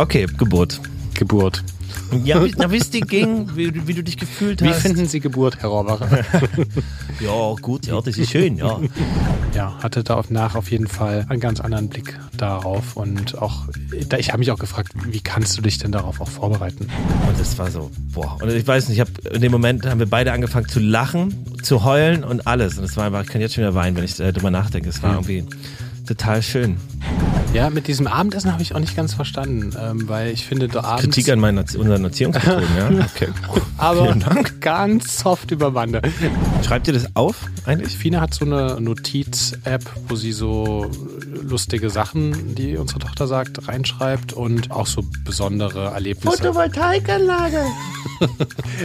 Okay, Geburt. Geburt. Ja, wie, na, wie es dir ging, wie, wie du dich gefühlt Wie hast. finden Sie Geburt, Herr Rohrbach? Ja, gut, ja, das ist schön, ja. ja, hatte da auf nach auf jeden Fall einen ganz anderen Blick darauf und auch, ich habe mich auch gefragt, wie kannst du dich denn darauf auch vorbereiten? Und das war so, boah. Und ich weiß nicht, ich hab, in dem Moment haben wir beide angefangen zu lachen, zu heulen und alles. Und es war einfach, ich kann jetzt schon wieder weinen, wenn ich äh, drüber nachdenke. Es war irgendwie total schön. Ja, mit diesem Abendessen habe ich auch nicht ganz verstanden, ähm, weil ich finde, da abends, Kritik an meinen, Erzie- unseren Erziehungsmethoden, ja? Okay. aber ganz soft über Bande. Schreibt ihr das auf eigentlich? Fina hat so eine Notiz-App, wo sie so lustige Sachen, die unsere Tochter sagt, reinschreibt und auch so besondere Erlebnisse. Photovoltaikanlage.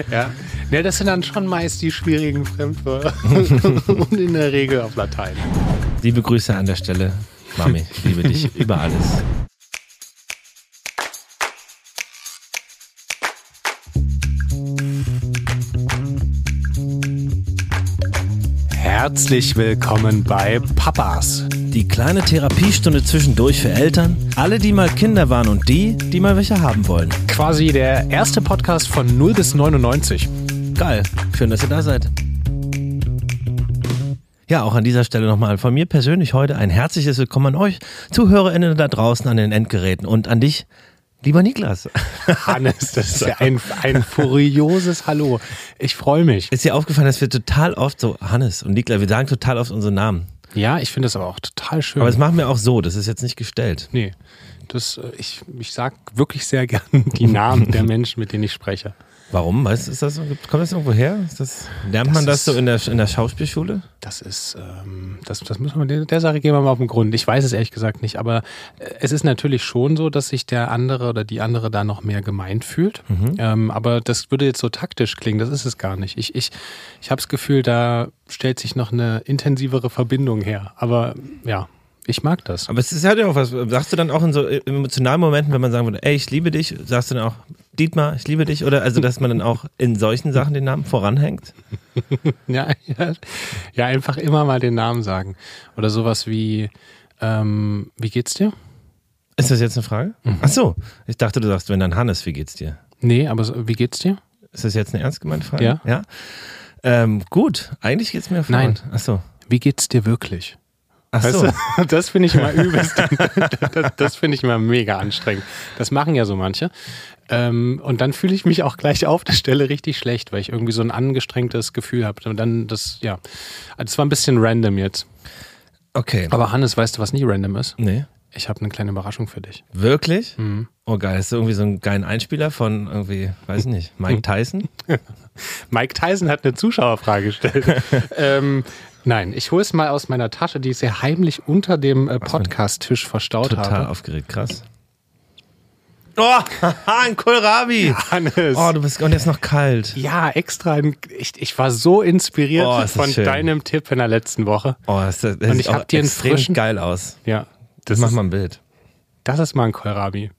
Ja. ja, das sind dann schon meist die schwierigen Fremdwörter und in der Regel auf Latein. Liebe Grüße an der Stelle. Mami, ich liebe dich über alles. Herzlich willkommen bei Papas. Die kleine Therapiestunde zwischendurch für Eltern, alle, die mal Kinder waren und die, die mal welche haben wollen. Quasi der erste Podcast von 0 bis 99. Geil, schön, dass ihr da seid. Ja, auch an dieser Stelle nochmal von mir persönlich heute ein herzliches Willkommen an euch, ZuhörerInnen da draußen an den Endgeräten und an dich, lieber Niklas. Hannes, das ist ja ein, ein furioses Hallo. Ich freue mich. Ist dir aufgefallen, dass wir total oft so, Hannes und Niklas, wir sagen total oft unsere Namen. Ja, ich finde das aber auch total schön. Aber das machen wir auch so, das ist jetzt nicht gestellt. nee, das, äh, ich, ich sag wirklich sehr gern die Namen der Menschen, mit denen ich spreche. Warum? Du, ist das kommt das irgendwo her? Das, lernt man das ist- so in der, in der Schauspielschule? Das ist, ähm, das, das müssen wir, der, der Sache gehen wir mal auf den Grund. Ich weiß es ehrlich gesagt nicht, aber äh, es ist natürlich schon so, dass sich der andere oder die andere da noch mehr gemeint fühlt. Ähm, aber das würde jetzt so taktisch klingen, das ist es gar nicht. Ich, ich, ich habe das Gefühl, da stellt sich noch eine intensivere Verbindung her. Aber ja, ich mag das. Aber es ist halt ja auch was. Sagst du dann auch in so emotionalen Momenten, wenn man sagen würde, ey, ich liebe dich, sagst du dann auch, Dietmar, ich liebe dich? Oder also, dass man dann auch in solchen Sachen den Namen voranhängt? Ja, ja, ja, einfach immer mal den Namen sagen. Oder sowas wie, ähm, wie geht's dir? Ist das jetzt eine Frage? Ach so, ich dachte, du sagst, wenn dann Hannes, wie geht's dir? Nee, aber so, wie geht's dir? Ist das jetzt eine ernst gemeinte Frage? Ja. Ja. Ähm, gut, eigentlich geht's mir Nein. Ach so. Wie geht's dir wirklich? Ach Weißt so. du, das finde ich immer übelst. das das finde ich immer mega anstrengend. Das machen ja so manche. Ähm, und dann fühle ich mich auch gleich auf der Stelle richtig schlecht, weil ich irgendwie so ein angestrengtes Gefühl habe. Und dann das, ja. Das war ein bisschen random jetzt. Okay. Aber Hannes, weißt du, was nie random ist? Nee. Ich habe eine kleine Überraschung für dich. Wirklich? Mhm. Oh geil, ist das irgendwie so ein geiler Einspieler von irgendwie, weiß ich nicht, Mike Tyson? Mike Tyson hat eine Zuschauerfrage gestellt. ähm, nein, ich hole es mal aus meiner Tasche, die ich sehr heimlich unter dem äh, Podcast-Tisch verstaut Total habe. aufgeregt, krass. Oh, ein Kohlrabi! Hannes. Oh, du bist, und jetzt noch kalt. Ja, extra. Ich, ich war so inspiriert Oh, ist das von schön. deinem Tipp in der letzten Woche. Oh, das, das Und sieht ich hab auch dir einen extrem frischen- geil aus. Ja, Das das, mach ist, mal ein Bild. das ist mal ein Kohlrabi.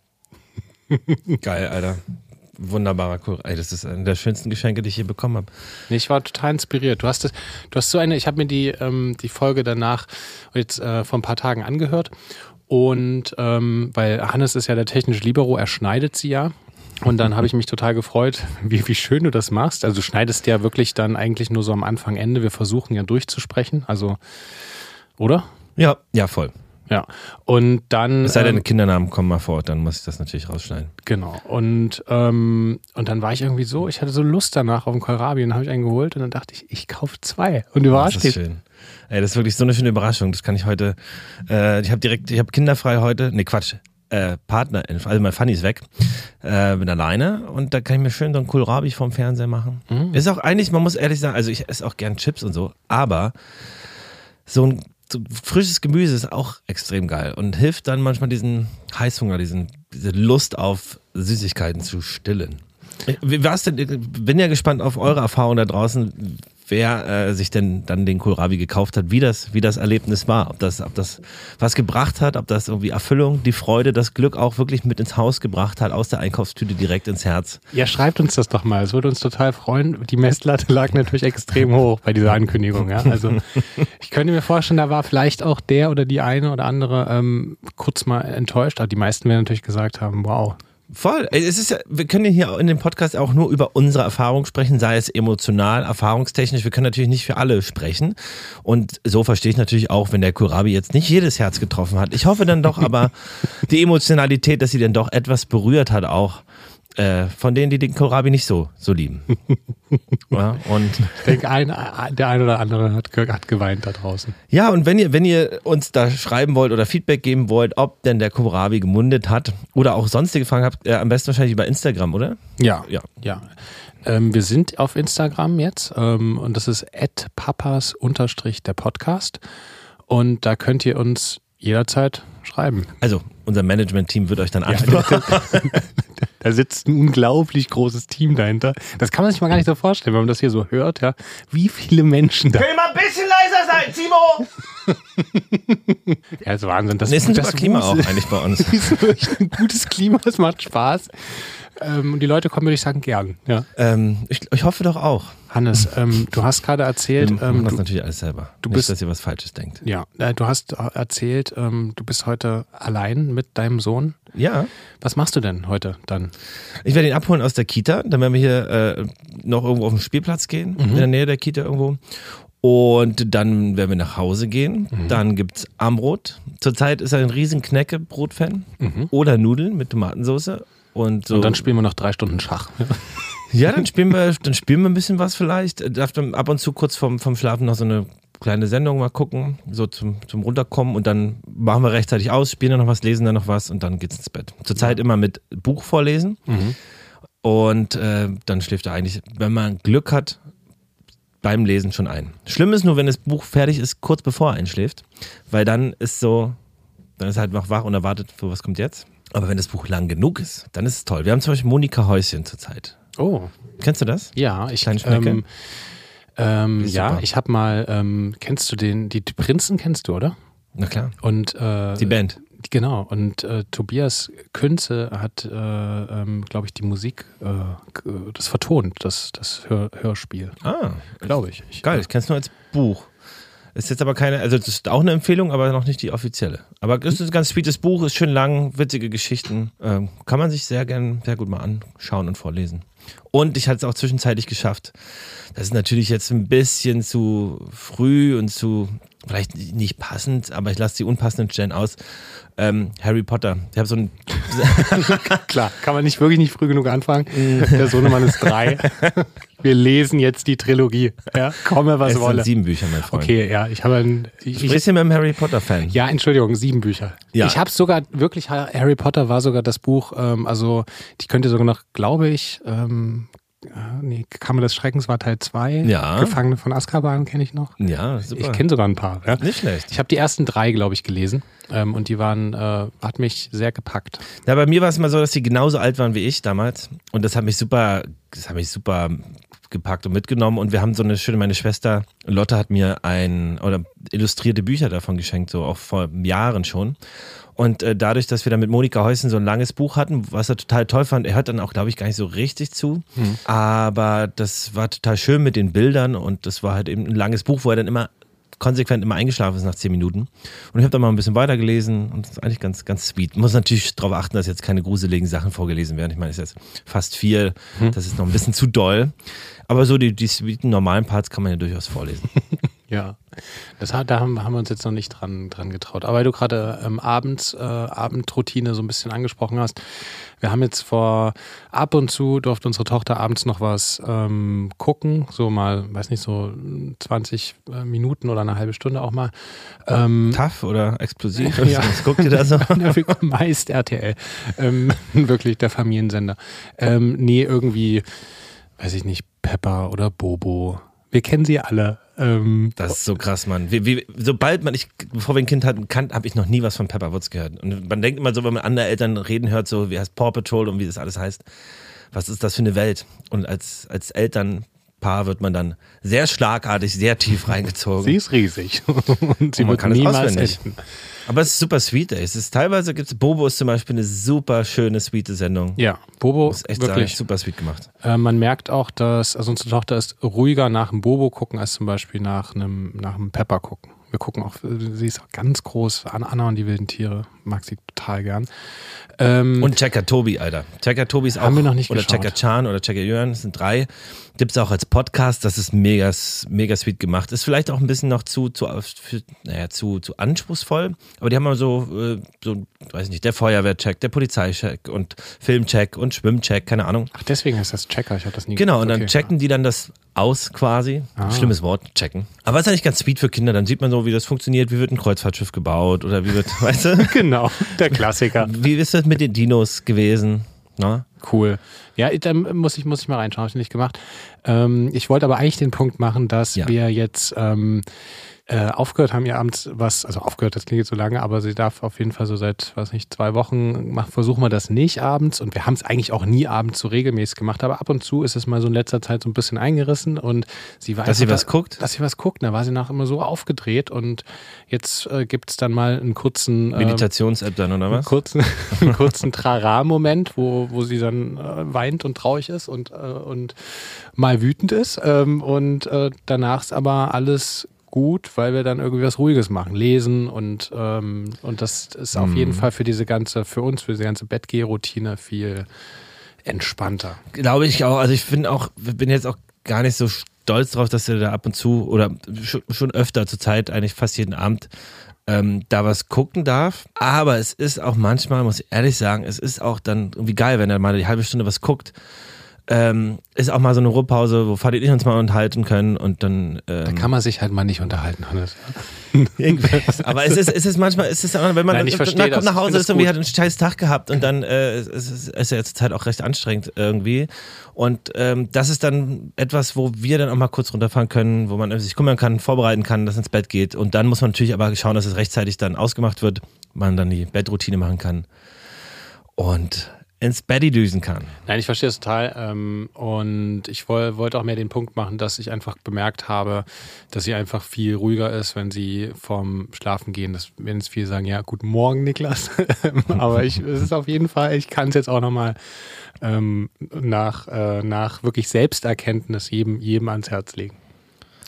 Geil, Alter. Wunderbarer Kohlrabi. Ey, das ist einer der schönsten Geschenke, die ich je bekommen habe. Nee, ich war total inspiriert. Du hast das, du hast so eine, ich habe mir die, ähm, die Folge danach jetzt äh, vor ein paar Tagen angehört. Und ähm, weil Hannes ist ja der technische Libero, er schneidet sie ja. Und dann habe ich mich total gefreut, wie, wie schön du das machst. Also du schneidest ja wirklich dann eigentlich nur so am Anfang, Ende. Wir versuchen ja durchzusprechen. Also, oder? Ja, ja, voll. Ja. Und dann. Es sei denn, ähm, Kindernamen kommen mal vor, dann muss ich das natürlich rausschneiden. Genau. Und, ähm, und dann war ich irgendwie so, ich hatte so Lust danach auf den Kohlrabi und habe ich einen geholt und dann dachte ich, ich kaufe zwei. Und Das überrascht ist dich. Ey, das ist wirklich so eine schöne Überraschung. Das kann ich heute. Äh, ich habe direkt, ich habe kinderfrei heute. Nee, Quatsch. Äh, Partner, also mein Fanny ist weg, äh, bin alleine und da kann ich mir schön so einen Kohlrabi vom Fernseher machen. Mhm. Ist auch eigentlich, man muss ehrlich sagen, also ich esse auch gern Chips und so, aber so ein so frisches Gemüse ist auch extrem geil und hilft dann manchmal diesen Heißhunger, diesen, diese Lust auf Süßigkeiten zu stillen. Wie war's denn? Ich Bin ja gespannt auf eure Erfahrung da draußen, wer äh, sich denn dann den Kohlrabi gekauft hat, wie das, wie das Erlebnis war, ob das, ob das was gebracht hat, ob das irgendwie Erfüllung, die Freude, das Glück auch wirklich mit ins Haus gebracht hat, aus der Einkaufstüte direkt ins Herz. Ja, schreibt uns das doch mal. Es würde uns total freuen. Die Messlatte lag natürlich extrem hoch bei dieser Ankündigung. Ja? Also ich könnte mir vorstellen, da war vielleicht auch der oder die eine oder andere ähm, kurz mal enttäuscht. Aber die meisten werden natürlich gesagt haben, wow, Voll. Es ist ja, wir können ja hier in dem Podcast auch nur über unsere Erfahrung sprechen, sei es emotional, erfahrungstechnisch. Wir können natürlich nicht für alle sprechen. Und so verstehe ich natürlich auch, wenn der Kurabi jetzt nicht jedes Herz getroffen hat. Ich hoffe dann doch aber die Emotionalität, dass sie dann doch etwas berührt hat, auch äh, von denen, die den Kohlrabi nicht so, so lieben. ja, und denke, ein, der ein oder andere hat, hat geweint da draußen. ja, und wenn ihr, wenn ihr uns da schreiben wollt oder Feedback geben wollt, ob denn der Kohlrabi gemundet hat oder auch sonstige Fragen habt, äh, am besten wahrscheinlich über Instagram, oder? Ja. Ja. Ja. Ähm, wir sind auf Instagram jetzt ähm, und das ist papas der Podcast. Und da könnt ihr uns jederzeit schreiben. Also, unser Management-Team wird euch dann antworten. Da sitzt ein unglaublich großes Team dahinter. Das kann man sich mal gar nicht so vorstellen, wenn man das hier so hört, ja. Wie viele Menschen da. Ihr mal ein bisschen leiser sein, Timo? Ja, das ist Wahnsinn. Das, Nee, ist ein das super Klima auch eigentlich bei uns. Das ist wirklich ein gutes Klima, es macht Spaß. Ähm, und die Leute kommen, würde ich sagen, gern. Ja. ähm, ich, ich hoffe doch auch. Hannes, ähm, du hast gerade Wir erzählt, machen ähm, das du, natürlich alles selber. du Nicht, bist- dass ihr was Falsches denkt. ja, äh, du hast äh, erzählt, ähm, du bist heute allein mit deinem Sohn. Ja, Was machst du denn heute dann? ich werde ihn abholen aus der Kita. Dann werden wir hier äh, noch irgendwo auf den Spielplatz gehen, in der Nähe der Kita irgendwo. Und dann werden wir nach Hause gehen. Dann gibt's Armbrot. Zurzeit ist er ein riesen Knäckebrot-Fan. Oder Nudeln mit Tomatensauce. Und, so. Und dann spielen wir noch drei Stunden Schach. Ja, dann spielen wir, dann spielen wir ein bisschen was vielleicht. Darf dann ab und zu kurz vorm, vorm Schlafen noch so eine kleine Sendung mal gucken, so zum, zum Runterkommen und dann machen wir rechtzeitig aus, spielen dann noch was, lesen dann noch was und dann geht's ins Bett. Zurzeit immer mit Buch vorlesen und äh, dann schläft er eigentlich, wenn man Glück hat, beim Lesen schon ein. Schlimm ist nur, wenn das Buch fertig ist, kurz bevor er einschläft, weil dann ist so, dann ist er halt noch wach und erwartet, für was kommt jetzt. Aber wenn das Buch lang genug ist, dann ist es toll. Wir haben zum Beispiel Monika Häuschen zurzeit. Oh, Kennst du das? ja, ich Kleine Schnecke? ähm, ähm, ja, ich habe mal, ähm, kennst du den, die Prinzen kennst du, oder? Na klar. Und äh, Die Band. Genau, und äh, Tobias Künze hat, äh, ähm, glaube ich, die Musik, äh, das vertont, das, das Hör Hörspiel, Ah, glaube ich. ich. geil. Ich kenn's nur als Buch. Ist jetzt aber keine, also das ist auch eine Empfehlung, aber noch nicht die offizielle. Aber es ist ein ganz sweetes Buch, ist schön lang, witzige Geschichten. Ähm, kann man sich sehr gern, sehr gut mal anschauen und vorlesen. Und ich hatte es auch zwischenzeitlich geschafft. Das ist natürlich jetzt ein bisschen zu früh und zu, vielleicht nicht passend, aber ich lasse die unpassenden Stellen aus. Ähm, Harry Potter. Ich habe so ein Klar, kann man nicht wirklich nicht früh genug anfangen. Der Sohnemann ist drei. Wir lesen jetzt die Trilogie. Ja, komme, was es sind wolle. sieben Bücher, mein Freund. Okay, ja, ich habe ein. Ich, Ich bin mit einem Harry Potter-Fan. ja, Entschuldigung, sieben Bücher. Ja. Ich habe sogar wirklich, Harry Potter war sogar das Buch, ähm, also die könnte sogar noch, glaube ich, ähm, äh, nee, Kammer des Schreckens war Teil 2. Ja. Gefangene von Azkaban kenne ich noch. Ja, super. Ich kenne sogar ein paar. Ja. Nicht schlecht. Ich habe die ersten drei, glaube ich, gelesen ähm, und die waren, äh, hat mich sehr gepackt. Ja, bei mir war es immer so, dass die genauso alt waren wie ich damals. Und das hat mich super, das hat mich super gepackt und mitgenommen. Und wir haben so eine schöne, meine Schwester Lotte hat mir ein, oder illustrierte Bücher davon geschenkt, so auch vor Jahren schon. Und äh, dadurch, dass wir dann mit Monika Heusen so ein langes Buch hatten, was er total toll fand, er hört dann auch, glaube ich, gar nicht so richtig zu. Aber das war total schön mit den Bildern und das war halt eben ein langes Buch, wo er dann immer konsequent immer eingeschlafen ist nach zehn Minuten. Und ich habe dann mal ein bisschen weitergelesen und das ist eigentlich ganz, ganz sweet. Muss natürlich darauf achten, dass jetzt keine gruseligen Sachen vorgelesen werden. Ich meine, es ist jetzt fast vier, das ist noch ein bisschen zu doll. Aber so die, die sweeten, normalen Parts kann man ja durchaus vorlesen. Ja, das hat, da haben, haben wir uns jetzt noch nicht dran, dran getraut. Aber weil du gerade ähm, abends, äh, Abendroutine so ein bisschen angesprochen hast, wir haben jetzt vor ab und zu durfte unsere Tochter abends noch was ähm, gucken, so mal, weiß nicht, so 20 äh, Minuten oder eine halbe Stunde auch mal. Ähm, Tough oder explosiv? Ja. Was guckt ihr da so? Meist RTL. Ähm, wirklich der Familiensender. Ähm, nee, irgendwie, weiß ich nicht, Pepper oder Bobo. Wir kennen sie alle. Ähm, Das ist so krass, Mann. Wie, wie, sobald man, ich, bevor wir ein Kind hatten, kann, habe ich noch nie was von Pepperwoods gehört. Und man denkt immer so, wenn man andere Eltern reden hört, so wie heißt Paw Patrol und wie das alles heißt, was ist das für eine Welt? Und als, als Elternpaar wird man dann sehr schlagartig, sehr tief reingezogen. sie ist riesig. Und sie Und man wird kann es auswendig. enden. Aber es ist super sweet, ey. Es ist teilweise gibt's Bobo ist zum Beispiel eine super schöne, sweete Sendung. Ja, Bobo, ist echt sagen, wirklich. super sweet gemacht. Äh, man merkt auch, dass, also unsere Tochter ist ruhiger nach einem Bobo gucken, als zum Beispiel nach einem, nach einem Pepper gucken. wir gucken auch, sie ist auch ganz groß, Anna und die wilden Tiere, mag sie total gern. Ähm, Und Checker Tobi, Alter. Checker Tobi ist auch. Haben wir noch nicht Oder geschaut. Checker Chan oder Checker Jörn, das sind drei. Gibt's auch als Podcast, das ist mega, mega sweet gemacht. Ist vielleicht auch ein bisschen noch zu, zu, für, naja, zu, zu anspruchsvoll, aber die haben mal so, äh, so, weiß nicht, der Feuerwehrcheck, der Polizeicheck und Filmcheck und Schwimmcheck, keine Ahnung. ach, deswegen ist das Checker, ich habe das nie Genau, und dann okay. checken die dann das aus quasi. Ah. Schlimmes Wort, checken. Aber ist eigentlich ganz sweet für Kinder. Dann sieht man so, wie das funktioniert, wie wird ein Kreuzfahrtschiff gebaut oder wie wird, weißt du, Genau, der Klassiker. wie ist das mit den Dinos gewesen? Na? Cool. Ja, da muss ich, muss ich mal reinschauen, habe ich nicht gemacht. Ähm, ich wollte aber eigentlich den Punkt machen, dass Ja. wir jetzt ähm, äh, aufgehört haben, ihr abends was, also aufgehört, das klingt jetzt so lange, aber sie darf auf jeden Fall so seit, weiß nicht, zwei Wochen, mach, versuchen wir das nicht abends und wir haben es eigentlich auch nie abends so regelmäßig gemacht, aber ab und zu ist es mal so in letzter Zeit so ein bisschen eingerissen und sie war Dass sie was guckt? Dass sie was guckt, da war sie nach immer so aufgedreht und jetzt äh, gibt es dann mal einen kurzen ähm, Meditations-App dann, oder einen was? kurzen, einen kurzen Trara-Moment, wo, wo sie dann äh, weint und traurig ist und, äh, und mal wütend ist. Ähm, und äh, danach ist aber alles gut, weil wir dann irgendwie was Ruhiges machen, lesen und, ähm, und das ist auf jeden Fall für diese ganze, für uns, für diese ganze Bettgeh-Routine viel entspannter. Glaube ich auch. Also ich finde auch, bin jetzt auch gar nicht so stolz drauf, dass er da ab und zu oder schon, schon öfter zur Zeit, eigentlich fast jeden Abend, ähm, da was gucken darf. Aber es ist auch manchmal, muss ich ehrlich sagen, es ist auch dann irgendwie geil, wenn er mal die halbe Stunde was guckt. Ähm, ist auch mal so eine Ruhepause, wo Fadi und ich uns mal unterhalten können und dann. Ähm, Da kann man sich halt mal nicht unterhalten, Hannes. Irgendwie. Aber es ist, es ist manchmal, es ist auch, wenn man Nein, ich dann verstehe kommt nach Hause, ist irgendwie hat einen scheiß Tag gehabt und dann äh, es ist es ist ja zur Zeit auch recht anstrengend irgendwie. Und ähm, das ist dann etwas, wo wir dann auch mal kurz runterfahren können, wo man sich kümmern kann, vorbereiten kann, dass ins Bett geht. Und dann muss man natürlich aber schauen, dass es rechtzeitig dann ausgemacht wird, man dann die Bettroutine machen kann und ins Betty düsen kann. Nein, ich verstehe es total. Ähm, und ich woll, wollte auch mehr den Punkt machen, dass ich einfach bemerkt habe, dass sie einfach viel ruhiger ist, wenn sie vorm Schlafen gehen. Das werden jetzt viele sagen, ja, guten Morgen, Niklas. Aber ich, es ist auf jeden Fall, ich kann es jetzt auch nochmal ähm, nach, äh, nach wirklich Selbsterkenntnis jedem, jedem ans Herz legen.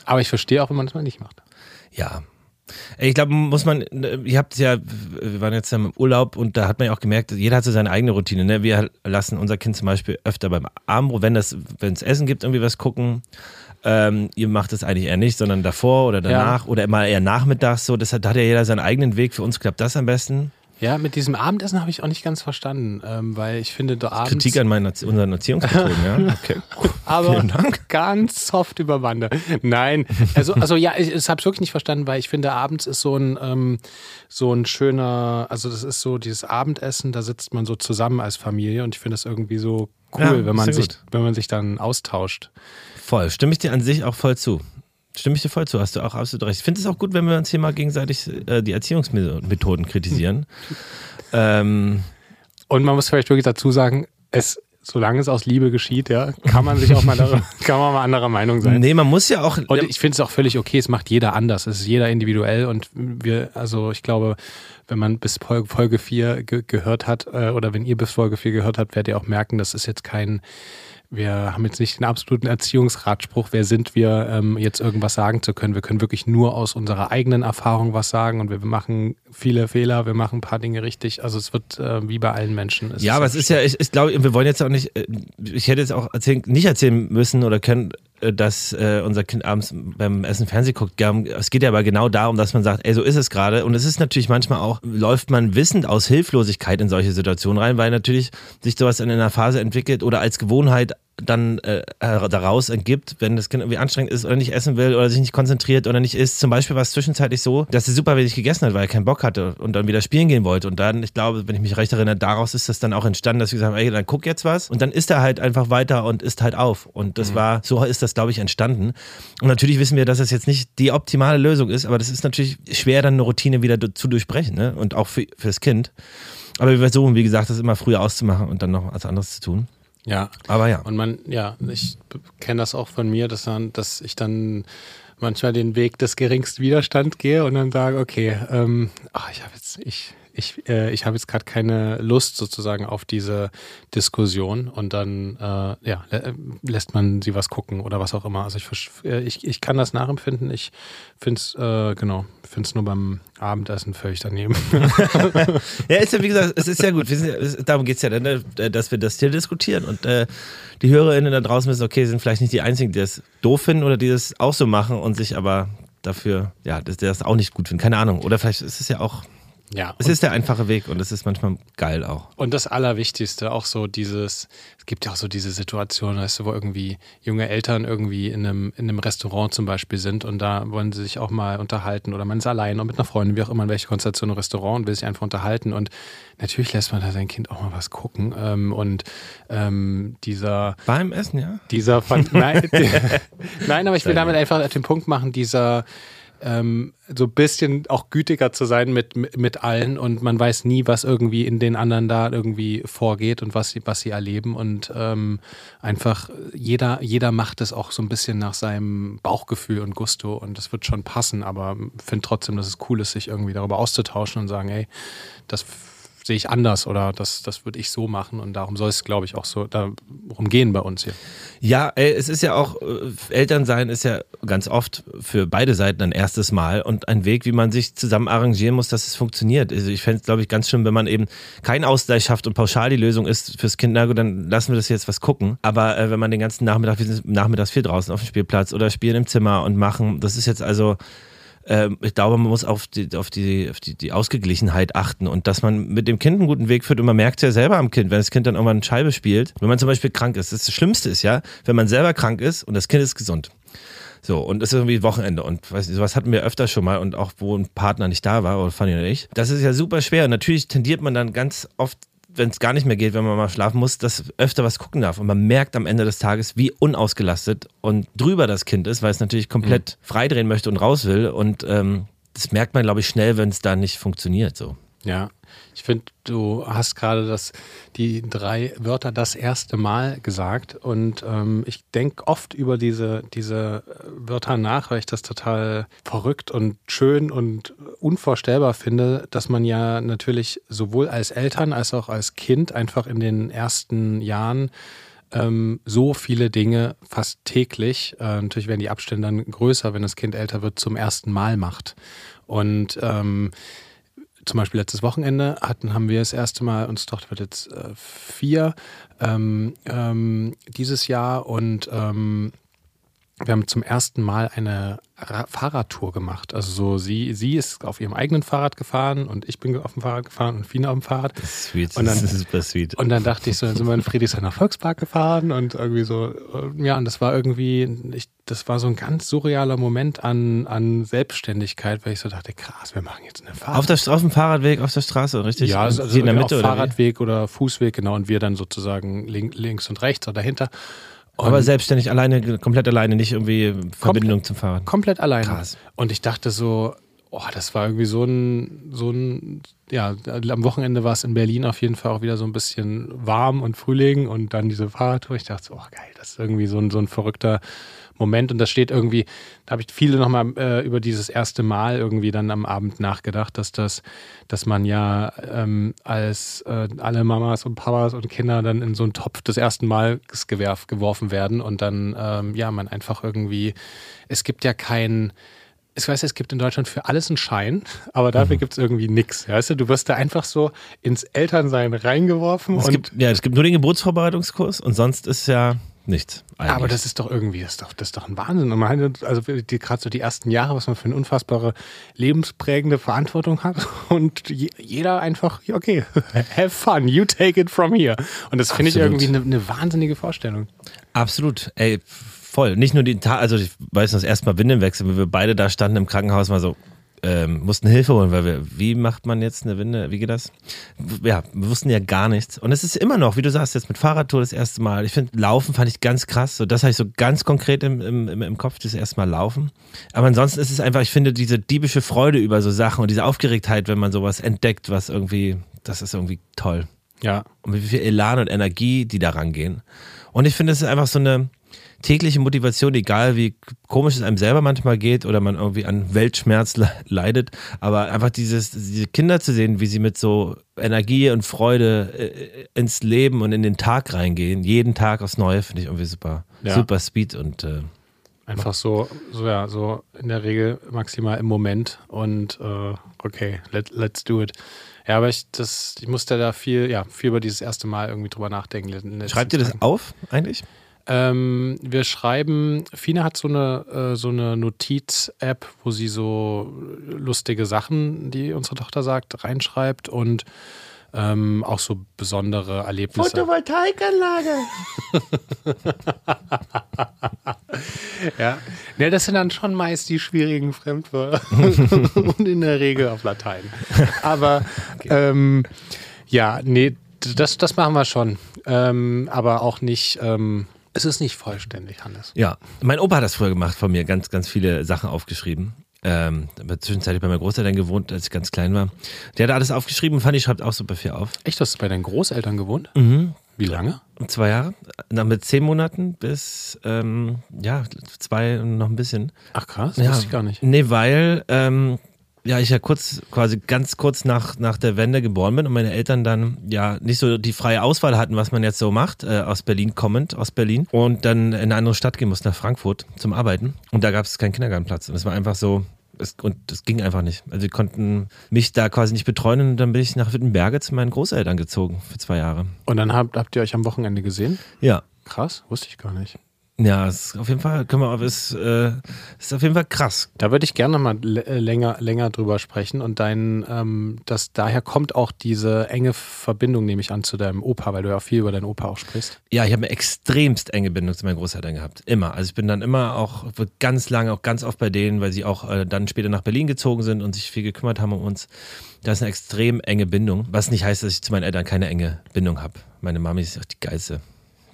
Aber ich verstehe auch, wenn man das mal nicht macht. Ja. Ich glaube, muss man, ihr habt ja, wir waren jetzt im Urlaub und da hat man ja auch gemerkt, jeder hat so seine eigene Routine. Ne? Wir lassen unser Kind zum Beispiel öfter beim Abendbrot, wenn es wenn es Essen gibt, irgendwie was gucken. Ähm, ihr macht es eigentlich eher nicht, sondern davor oder danach oder immer eher nachmittags so. Das hat, da hat ja jeder seinen eigenen Weg. Für uns klappt das am besten. Ja, mit diesem Abendessen habe ich auch nicht ganz verstanden, ähm, weil ich finde, da abends. Kritik an meinen, unseren Erziehungsmethoden, ja. Okay. aber ganz soft über Bande. Nein, also, also ja, ich, ich habe es wirklich nicht verstanden, weil ich finde, abends ist so ein, ähm, so ein schöner, also das ist so dieses Abendessen, da sitzt man so zusammen als Familie und ich finde das irgendwie so cool, Ja, wenn man sich, gut. wenn man sich dann austauscht. Voll. Stimme ich dir an sich auch voll zu. Stimme ich dir voll zu, hast du auch absolut recht. Ich finde es auch gut, wenn wir uns hier mal gegenseitig äh, die Erziehungsmethoden kritisieren. ähm, Und man muss vielleicht wirklich dazu sagen, es, solange es aus Liebe geschieht, ja, kann man sich auch mal, darüber- kann man mal anderer Meinung sein. nee, man muss ja auch. Und ich finde es auch völlig okay, es macht jeder anders, es ist jeder individuell und wir, also ich glaube, wenn man bis Folge, Folge 4 ge gehört hat äh, oder wenn ihr bis Folge 4 gehört habt, werdet ihr auch merken, das ist jetzt kein, wir haben jetzt nicht den absoluten Erziehungsratspruch, wer sind wir, ähm, jetzt irgendwas sagen zu können. Wir können wirklich nur aus unserer eigenen Erfahrung was sagen und wir machen viele Fehler, wir machen ein paar Dinge richtig. Also es wird äh, wie bei allen Menschen. ja, aber es ist ja, ich, ich glaube, wir wollen jetzt auch nicht, äh, ich hätte jetzt auch erzählen, nicht erzählen müssen oder können, äh, dass äh, unser Kind abends beim Essen Fernsehen guckt. Es geht ja aber genau darum, dass man sagt, ey, so ist es gerade. Und es ist natürlich manchmal auch, läuft man wissend aus Hilflosigkeit in solche Situationen rein, weil natürlich sich sowas in einer Phase entwickelt oder als Gewohnheit dann äh, daraus ergibt, wenn das Kind irgendwie anstrengend ist oder nicht essen will oder sich nicht konzentriert oder nicht isst. Zum Beispiel war es zwischenzeitlich so, dass er super wenig gegessen hat, weil er keinen Bock hatte und dann wieder spielen gehen wollte. Und dann, ich glaube, wenn ich mich recht erinnere, daraus ist das dann auch entstanden, dass wir gesagt haben, ey, dann guck jetzt was. Und dann isst er halt einfach weiter und isst halt auf. Und das war, so ist das, glaube ich, entstanden. Und natürlich wissen wir, dass das jetzt nicht die optimale Lösung ist, aber das ist natürlich schwer, dann eine Routine wieder zu durchbrechen, ne? Und auch für, fürs Kind. Aber wir versuchen, wie gesagt, das immer früher auszumachen und dann noch was anderes zu tun. Ja, Aber ja. Und man, ja, ich kenne das auch von mir, dass, dann, dass ich dann manchmal den Weg des geringsten Widerstands gehe und dann sage, okay, ähm, ach, ich habe jetzt, ich, ich, äh, ich habe jetzt gerade keine Lust sozusagen auf diese Diskussion und dann äh, ja, lä lässt man sie was gucken oder was auch immer. Also ich, äh, ich, ich kann das nachempfinden. Ich finde es, äh, genau, nur beim Abendessen völlig daneben. ja, ist ja wie gesagt, es ist ja gut. Ja, darum geht es ja, ne, dass wir das hier diskutieren und äh, die HörerInnen da draußen wissen, okay, sind vielleicht nicht die Einzigen, die das doof finden oder die das auch so machen und sich aber dafür, ja, dass der das auch nicht gut finden. Keine Ahnung. Oder vielleicht ist es ja auch ja. Es ist der einfache Weg und es ist manchmal geil auch. Und das Allerwichtigste, auch so dieses, es gibt ja auch so diese Situation, weißt du, wo irgendwie junge Eltern irgendwie in einem, in einem Restaurant zum Beispiel sind und da wollen sie sich auch mal unterhalten oder man ist allein oder mit einer Freundin, wie auch immer, in welche Konstellation im Restaurant und will sich einfach unterhalten und natürlich lässt man da sein Kind auch mal was gucken ähm, und ähm, dieser... Beim Essen, ja? Dieser, nein, nein, aber ich will damit einfach den Punkt machen, dieser ähm, so ein bisschen auch gütiger zu sein mit, mit, allen und man weiß nie, was irgendwie in den anderen da irgendwie vorgeht und was sie, was sie erleben und ähm, einfach jeder, jeder macht es auch so ein bisschen nach seinem Bauchgefühl und Gusto und das wird schon passen, aber finde trotzdem, dass es cool ist, sich irgendwie darüber auszutauschen und sagen, ey, das sehe ich anders oder das, das würde ich so machen und darum soll es, glaube ich, auch so darum gehen bei uns hier. Ja, ey, es ist ja auch, äh, Elternsein ist ja ganz oft für beide Seiten ein erstes Mal und ein Weg, wie man sich zusammen arrangieren muss, dass es funktioniert. Also ich fände es, glaube ich, ganz schön, wenn man eben keinen Ausgleich schafft und pauschal die Lösung ist fürs Kind, na gut, dann lassen wir das jetzt was gucken. Aber äh, wenn man den ganzen Nachmittag, wir sind nachmittags viel draußen auf dem Spielplatz oder spielen im Zimmer und machen, das ist jetzt also ähm, ich glaube, man muss auf die, auf die, auf die, die Ausgeglichenheit achten und dass man mit dem Kind einen guten Weg führt und man merkt es ja selber am Kind, wenn das Kind dann irgendwann eine Scheibe spielt, wenn man zum Beispiel krank ist. Das, das Schlimmste ist ja, wenn man selber krank ist und das Kind ist gesund. So, und es ist irgendwie Wochenende und weiß nicht, sowas hatten wir öfter schon mal und auch wo ein Partner nicht da war oder Fanny und ich. Das ist ja super schwer. Und natürlich tendiert man dann ganz oft wenn es gar nicht mehr geht, wenn man mal schlafen muss, dass öfter was gucken darf. Und man merkt am Ende des Tages, wie unausgelastet und drüber das Kind ist, weil es natürlich komplett mhm. freidrehen möchte und raus will. Und ähm, das merkt man, glaube ich, schnell, wenn es da nicht funktioniert. So. Ja, ich finde, du hast gerade die drei Wörter das erste Mal gesagt und ähm, ich denke oft über diese, diese Wörter nach, weil ich das total verrückt und schön und unvorstellbar finde, dass man ja natürlich sowohl als Eltern als auch als Kind einfach in den ersten Jahren ähm, so viele Dinge fast täglich, äh, natürlich werden die Abstände dann größer, wenn das Kind älter wird, zum ersten Mal macht. Und ähm, zum Beispiel letztes Wochenende hatten, haben wir das erste Mal, unsere Tochter wird jetzt äh, vier ähm, ähm, dieses Jahr und ähm, wir haben zum ersten Mal eine Fahrradtour gemacht. Also so sie, sie ist auf ihrem eigenen Fahrrad gefahren und ich bin auf dem Fahrrad gefahren und Fina auf dem Fahrrad. Das ist sweet. Und dann, das ist super sweet. Und dann dachte ich so, dann sind wir in Friedrichshainer Volkspark gefahren und irgendwie so, ja, und das war irgendwie, ich, das war so ein ganz surrealer Moment an, an Selbstständigkeit, weil ich so dachte, krass, wir machen jetzt eine Fahrt. Auf, der, auf dem Fahrradweg, auf der Straße, richtig? Ja, also, also in der Mitte, auf Fahrradweg oder, oder Fußweg, genau, und wir dann sozusagen links und rechts oder dahinter. Aber selbstständig alleine, komplett alleine, nicht irgendwie Verbindung zum Fahrrad. Komplett alleine. Krass. Und ich dachte so, oh, das war irgendwie so ein, so ein, ja, am Wochenende war es in Berlin auf jeden Fall auch wieder so ein bisschen warm und Frühling und dann diese Fahrradtour. Ich dachte so, oh geil, das ist irgendwie so ein, so ein verrückter Moment. Und das steht irgendwie, da habe ich viele nochmal äh, über dieses erste Mal irgendwie dann am Abend nachgedacht, dass das, dass man ja ähm, als äh, alle Mamas und Papas und Kinder dann in so einen Topf des ersten Mal geworfen werden und dann, ähm, ja, man einfach irgendwie, es gibt ja kein, ich weiß, es gibt in Deutschland für alles einen Schein, aber dafür mhm. gibt es irgendwie nichts. Weißt du, du wirst da einfach so ins Elternsein reingeworfen. Es gibt, ja, es gibt nur den Geburtsvorbereitungskurs und sonst ist ja nichts. Eigentlich. Aber das ist doch irgendwie, das ist doch, das ist doch ein Wahnsinn. Und man hat, also gerade so die ersten Jahre, was man für eine unfassbare lebensprägende Verantwortung hat. Und jeder einfach, okay, have fun, you take it from here. Und das finde ich irgendwie eine, eine wahnsinnige Vorstellung. Absolut. Ey, voll. Nicht nur die Tage, also ich weiß noch, das erste Mal Windelwechsel, wie wir beide da standen im Krankenhaus, mal so, ähm, mussten Hilfe holen, weil wir, wie macht man jetzt eine Winde, wie geht das? Ja, wir wussten ja gar nichts. Und es ist immer noch, wie du sagst, jetzt mit Fahrradtour das erste Mal. Ich finde, Laufen fand ich ganz krass. So, das habe ich so ganz konkret im, im, im Kopf, das erste Mal Laufen. Aber ansonsten ist es einfach, ich finde, diese diebische Freude über so Sachen und diese Aufgeregtheit, wenn man sowas entdeckt, was irgendwie, das ist irgendwie toll. Ja. Und wie viel Elan und Energie die da rangehen. Und ich finde, es ist einfach so eine, tägliche Motivation, egal wie komisch es einem selber manchmal geht oder man irgendwie an Weltschmerz le leidet, aber einfach dieses, diese Kinder zu sehen, wie sie mit so Energie und Freude äh, ins Leben und in den Tag reingehen, jeden Tag aufs Neue, finde ich irgendwie super, Ja. super speed und äh, Einfach so, so, ja, so in der Regel maximal im Moment und äh, okay, let, let's do it. Ja, aber ich, das, ich musste da viel, ja, viel über dieses erste Mal irgendwie drüber nachdenken. schreibt ihr das auf eigentlich? Ähm, wir schreiben, Fina hat so eine, äh, so eine Notiz-App, wo sie so lustige Sachen, die unsere Tochter sagt, reinschreibt und ähm, auch so besondere Erlebnisse. Photovoltaikanlage. Ja. ja, das sind dann schon meist die schwierigen Fremdwörter und in der Regel auf Latein. Aber ähm, ja, nee, das, das machen wir schon. Ähm, aber auch nicht, ähm, es ist nicht vollständig, Hannes. Ja, mein Opa hat das früher gemacht von mir, ganz, ganz viele Sachen aufgeschrieben. Ähm, habe zwischenzeitlich bei meinen Großeltern gewohnt, als ich ganz klein war. Der hat alles aufgeschrieben, fand ich, schreibt auch super viel auf. Echt, hast du bei deinen Großeltern gewohnt? Mhm. Wie lange? Zwei Jahre, dann mit zehn Monaten bis, ähm, ja, zwei und noch ein bisschen. Ach krass, Ja. wusste ich gar nicht. Nee, weil, ähm, ja, ich ja kurz, quasi ganz kurz nach, nach der Wende geboren bin und meine Eltern dann ja nicht so die freie Auswahl hatten, was man jetzt so macht, äh, aus Berlin kommend, aus Berlin und dann in eine andere Stadt gehen mussten, nach Frankfurt zum Arbeiten und da gab es keinen Kindergartenplatz und es war einfach so, es, und das ging einfach nicht. Also sie konnten mich da quasi nicht betreuen und dann bin ich nach Wittenberge zu meinen Großeltern gezogen für zwei Jahre. Und dann habt, habt ihr euch am Wochenende gesehen? Ja, Krass, wusste ich gar nicht. Ja, es, auf jeden Fall können wir, es äh, ist auf jeden Fall krass. Da würde ich gerne mal äh, länger, länger drüber sprechen und dein, ähm, das, daher kommt auch diese enge Verbindung, nehme ich an, zu deinem Opa, weil du ja auch viel über deinen Opa auch sprichst. Ja, ich habe eine extremst enge Bindung zu meinen Großeltern gehabt. Immer. Also ich bin dann immer auch ganz lange, auch ganz oft bei denen, weil sie auch äh, dann später nach Berlin gezogen sind und sich viel gekümmert haben um uns. Da ist eine extrem enge Bindung. Was nicht heißt, dass ich zu meinen Eltern keine enge Bindung habe. Meine Mami ist auch die geilste.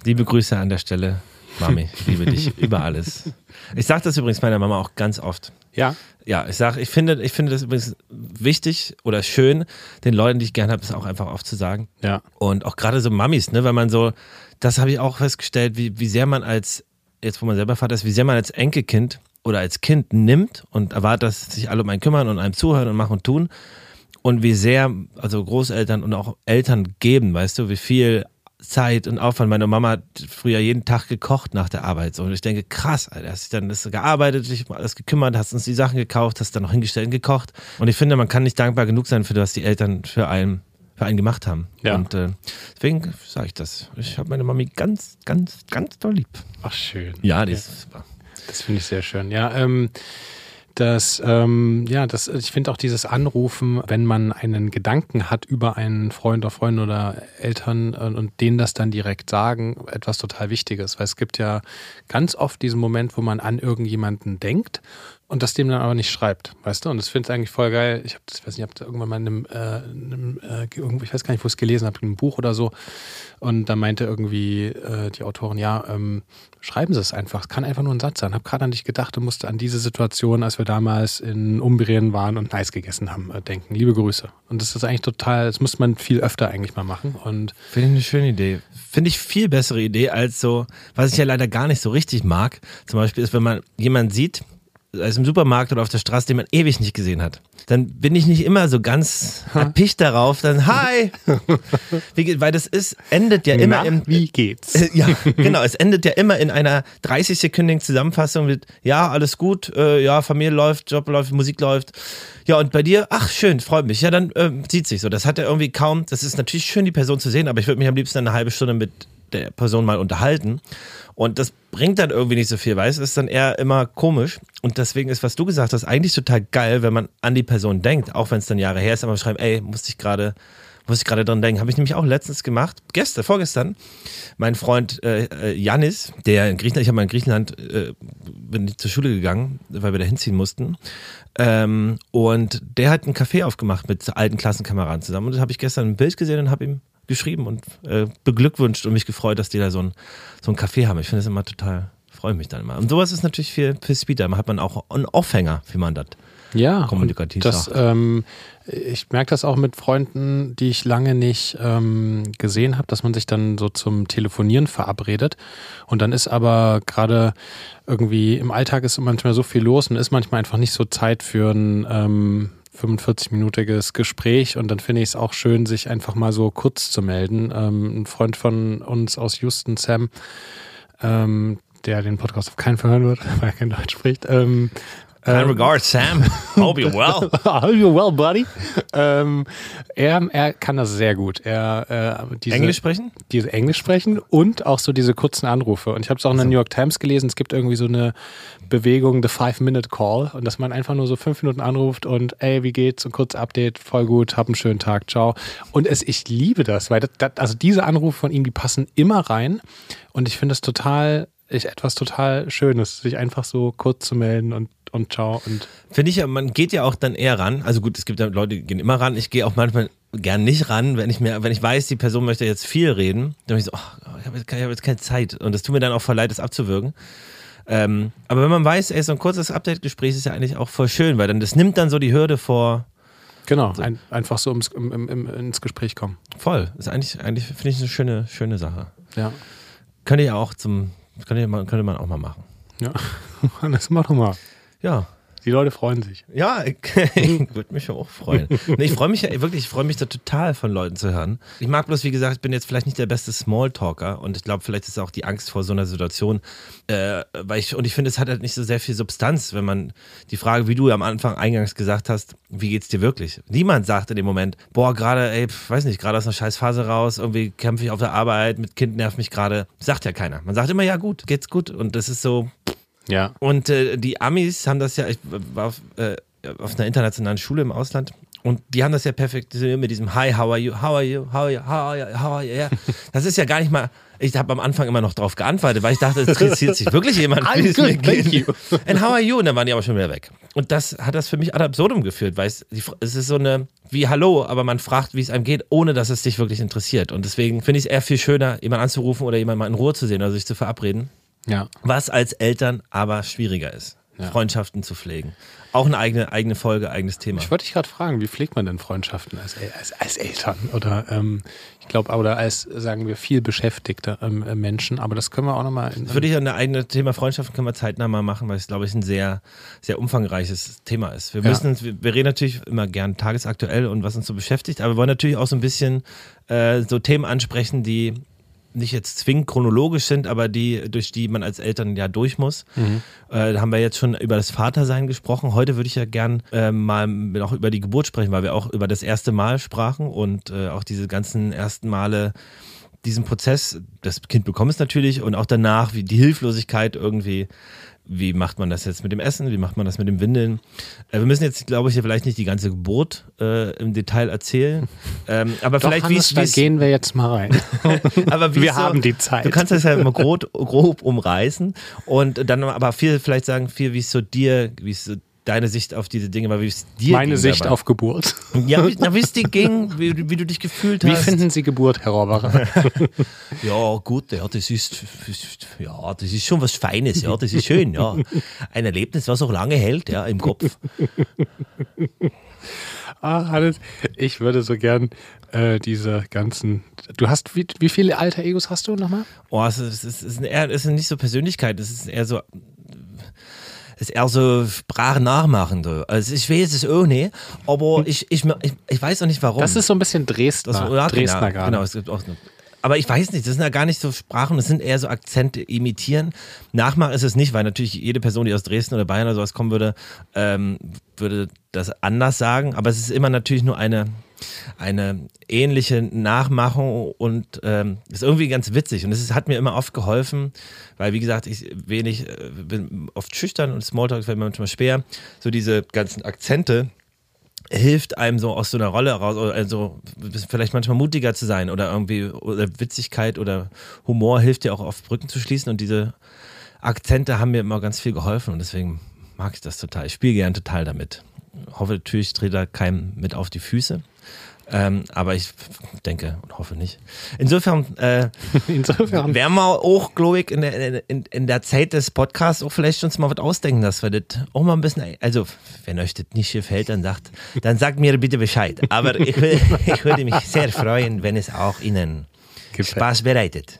Liebe Grüße an der Stelle. Mami, ich liebe dich über alles. Ich sage das übrigens meiner Mama auch ganz oft. Ja, Ja, ich sage, ich finde, ich finde das übrigens wichtig oder schön, den Leuten, die ich gerne habe, es auch einfach oft zu sagen. ja. Und auch gerade so Mamis, ne, weil man so, das habe ich auch festgestellt, wie, wie sehr man als, jetzt wo man selber Vater ist, wie sehr man als Enkelkind oder als Kind nimmt und erwartet, dass sich alle um einen kümmern und einem zuhören und machen und tun. Und wie sehr, also Großeltern und auch Eltern geben, weißt du, wie viel Zeit und Aufwand. Meine Mama hat früher jeden Tag gekocht nach der Arbeit. So. Und ich denke, krass, Alter, hast du dann das gearbeitet, dich um alles gekümmert, hast uns die Sachen gekauft, hast dann noch hingestellt und gekocht. Und ich finde, man kann nicht dankbar genug sein für das, was die Eltern für einen, für einen gemacht haben. Ja. Und äh, deswegen sage ich das. Ich habe meine Mami ganz, ganz, ganz doll lieb. Ach, schön. Ja, die ist super. Das finde ich sehr schön. Ja, ähm, das, ähm, ja, das, ich finde auch dieses Anrufen, wenn man einen Gedanken hat über einen Freund oder Freundin oder Eltern äh, und denen das dann direkt sagen, etwas total Wichtiges. Weil es gibt ja ganz oft diesen Moment, wo man an irgendjemanden denkt und das dem dann aber nicht schreibt, weißt du? Und das finde ich eigentlich voll geil. Ich habe das, weiß nicht, ich habe irgendwann mal in einem, äh, in einem äh, ich weiß gar nicht, wo ich es gelesen habe, in einem Buch oder so. Und da meinte irgendwie äh, die Autorin, ja, ähm, schreiben Sie es einfach. Es kann einfach nur ein Satz sein. Hab gerade an dich gedacht und musste an diese Situation, als wir damals in Umbrien waren und Eis gegessen haben, äh, denken. Liebe Grüße. Und das ist eigentlich total, das muss man viel öfter eigentlich mal machen. Und Finde ich eine schöne Idee. Finde ich viel bessere Idee als so, was ich ja leider gar nicht so richtig mag. Zum Beispiel ist, wenn man jemanden sieht, es im Supermarkt oder auf der Straße, den man ewig nicht gesehen hat. Dann bin ich nicht immer so ganz erpicht darauf, dann Hi! Wie, weil das ist, endet ja immer Na, im, wie geht's? Äh, Ja, genau. Es endet ja immer in einer 30-sekündigen Zusammenfassung mit, ja, alles gut, äh, ja, Familie läuft, Job läuft, Musik läuft. Ja, und bei dir, ach, schön, freut mich. Ja, dann ähm, sieht sich so. Das hat er irgendwie kaum, das ist natürlich schön, die Person zu sehen, aber ich würde mich am liebsten eine halbe Stunde mit der Person mal unterhalten. Und das bringt dann irgendwie nicht so viel, weißt du? Ist dann eher immer komisch. Und deswegen ist, was du gesagt hast, eigentlich total geil, wenn man an die Person denkt, auch wenn es dann Jahre her ist, aber schreiben, ey, musste ich gerade muss ich gerade dran denken. Habe ich nämlich auch letztens gemacht, gestern, vorgestern. Mein Freund äh, äh, Janis, der in Griechenland, ich habe mal in Griechenland, äh, bin zur Schule gegangen, weil wir da hinziehen mussten. Ähm, und der hat einen Café aufgemacht mit alten Klassenkameraden zusammen. Und da habe ich gestern ein Bild gesehen und habe ihm geschrieben und äh, beglückwünscht und mich gefreut, dass die da so ein, so ein Café haben. Ich finde das immer total, freue mich dann immer. Und sowas ist natürlich für, für Speeder. Hat man auch einen Aufhänger, wie man das Ja, kommunikativ das, ähm, ich merke das auch mit Freunden, die ich lange nicht ähm, gesehen habe, dass man sich dann so zum Telefonieren verabredet. Und dann ist aber gerade irgendwie im Alltag ist manchmal so viel los und ist manchmal einfach nicht so Zeit für ein ähm, 45-minütiges Gespräch. Und dann finde ich es auch schön, sich einfach mal so kurz zu melden. Ähm, ein Freund von uns aus Houston, Sam, ähm, der den Podcast auf keinen Fall hören wird, weil er kein Deutsch spricht, ähm, Kind ähm, regards, Sam. Hope you're well. Are you well, buddy? ähm, er, er kann das sehr gut. Er äh, diese, Englisch sprechen? diese Englisch sprechen und auch so diese kurzen Anrufe. Und ich habe es auch in der New York Times gelesen. Es gibt irgendwie so eine Bewegung, the Five-Minute-Call, und dass man einfach nur so fünf Minuten anruft und ey, wie geht's? Und kurz Update, voll gut, hab einen schönen Tag, ciao. Und es, ich liebe das, weil das, das, also diese Anrufe von ihm, die passen immer rein. Und ich finde es total, ich, etwas total Schönes, sich einfach so kurz zu melden und, und ciao. Und Finde ich ja, man geht ja auch dann eher ran. Also gut, es gibt ja Leute, die gehen immer ran. Ich gehe auch manchmal gern nicht ran, wenn ich mir, wenn ich weiß, die Person möchte jetzt viel reden, dann bin ich so, ach, ich habe jetzt, hab jetzt keine Zeit. Und das tut mir dann auch voll leid, das abzuwürgen. Ähm, aber wenn man weiß, ey, so ein kurzes Update-Gespräch ist ja eigentlich auch voll schön, weil dann das nimmt dann so die Hürde vor genau, ein, einfach so ums, im, im, ins Gespräch kommen. voll. Das ist eigentlich, eigentlich finde ich eine schöne, schöne Sache. Ja. Könnte ja auch zum, könnte man, könnte man auch mal machen. Ja, das mach doch mal. Ja. Die Leute freuen sich. Ja, ich, würde mich auch freuen. Nee, ich freue mich ja wirklich, ich freue mich da total von Leuten zu hören. Ich mag bloß, wie gesagt, ich bin jetzt vielleicht nicht der beste Smalltalker und ich glaube, vielleicht ist auch die Angst vor so einer Situation, äh, weil ich, und ich finde, es hat halt nicht so sehr viel Substanz, wenn man die Frage, wie du am Anfang eingangs gesagt hast, wie geht's dir wirklich? Niemand sagt in dem Moment, boah, gerade, ey, pf, weiß nicht, gerade aus einer Scheißphase raus, irgendwie kämpfe ich auf der Arbeit, mit Kind nervt mich gerade. Sagt ja keiner. Man sagt immer, ja gut, geht's gut und das ist so, Ja. und äh, die Amis haben das ja, ich war auf, äh, auf einer internationalen Schule im Ausland und die haben das ja perfekt mit diesem Hi, how are you, how are you, how are you, how are you, how are you, yeah. Das ist ja gar nicht mal, ich habe am Anfang immer noch drauf geantwortet, weil ich dachte, es interessiert sich wirklich jemand, wie I'm good, thank geht. you. And how are you? Und dann waren die aber schon wieder weg. Und das hat das für mich ad absurdum geführt, weil es ist so eine, wie Hallo, aber man fragt, wie es einem geht, ohne dass es dich wirklich interessiert. Und deswegen finde ich es eher viel schöner, jemanden anzurufen oder jemanden mal in Ruhe zu sehen oder sich zu verabreden. Ja. Was als Eltern aber schwieriger ist, Ja. Freundschaften zu pflegen. Auch eine eigene, eigene Folge, eigenes Thema. Ich wollte dich gerade fragen, wie pflegt man denn Freundschaften als, El- als, als Eltern oder ähm, ich glaube, oder als, sagen wir, viel beschäftigte ähm, äh, Menschen, aber das können wir auch nochmal in. Das würde ich an der eigene Thema Freundschaften können wir zeitnah mal machen, weil es, glaube ich, ein sehr, sehr umfangreiches Thema ist. Wir Ja. müssen uns, wir, wir reden natürlich immer gern tagesaktuell und was uns so beschäftigt, aber wir wollen natürlich auch so ein bisschen äh, so Themen ansprechen, die nicht jetzt zwingend chronologisch sind, aber die, durch die man als Eltern ja durch muss. Äh, da haben wir jetzt schon über das Vatersein gesprochen. Heute würde ich ja gern äh, mal noch über die Geburt sprechen, weil wir auch über das erste Mal sprachen und äh, auch diese ganzen ersten Male diesen Prozess, das Kind bekommt es natürlich und auch danach, wie die Hilflosigkeit irgendwie, wie macht man das jetzt mit dem Essen, wie macht man das mit dem Windeln. Äh, wir müssen jetzt, glaube ich, hier vielleicht nicht die ganze Geburt äh, im Detail erzählen, ähm, aber Doch, vielleicht wie es, da gehen wir jetzt mal rein. aber wie wir so, haben die Zeit. Du kannst das ja immer grob, grob umreißen und dann aber viel vielleicht sagen, viel, wie es so dir, wie es so deine Sicht auf diese Dinge war, wie es dir Meine ging Sicht dabei. auf Geburt. Ja, wie, na, wie es dir ging, wie, wie du dich gefühlt Wie hast. finden Sie Geburt, Herr Rohrbach? Ja, gut, ja, das ist, ja, das ist schon was Feines, ja, das ist schön, ja. Ein Erlebnis, was auch lange hält, ja, im Kopf. Ah, Hannes, ich würde so gern äh, diese ganzen. Du hast, wie, wie viele alter Egos hast du nochmal? Oh, es ist, es ist, eher, es ist nicht so Persönlichkeit, es ist eher so, ist eher so Sprachnachmachende. Also ich weiß es auch nicht, aber ich, ich, ich, ich weiß auch nicht warum. Das ist so ein bisschen Dresdner, Das, ja, Dresdner genau, gerade. Genau, es gibt auch eine, aber ich weiß nicht, das sind ja gar nicht so Sprachen, das sind eher so Akzente imitieren. Nachmachen ist es nicht, weil natürlich jede Person, die aus Dresden oder Bayern oder sowas kommen würde, ähm, würde das anders sagen. Aber es ist immer natürlich nur eine, eine ähnliche Nachmachung und ähm, ist irgendwie ganz witzig. Und es hat mir immer oft geholfen, weil wie gesagt, ich wenig, äh, bin oft schüchtern und Smalltalk fällt mir manchmal schwer. So diese ganzen Akzente hilft einem so aus so einer Rolle raus, also vielleicht manchmal mutiger zu sein oder irgendwie oder Witzigkeit oder Humor hilft dir auch auf Brücken zu schließen und diese Akzente haben mir immer ganz viel geholfen und deswegen mag ich das total. Ich spiele gern total damit. Hoffe natürlich, ich drehe da keinem mit auf die Füße. Ähm, aber ich denke und hoffe nicht. Insofern, äh, Insofern. werden wir auch, glaube ich, in der, in, in der Zeit des Podcasts auch vielleicht uns mal was ausdenken, dass wir das auch mal ein bisschen, also wenn euch das nicht gefällt, dann sagt, dann sagt mir bitte Bescheid. Aber ich, will, ich würde mich sehr freuen, wenn es auch Ihnen Spaß bereitet.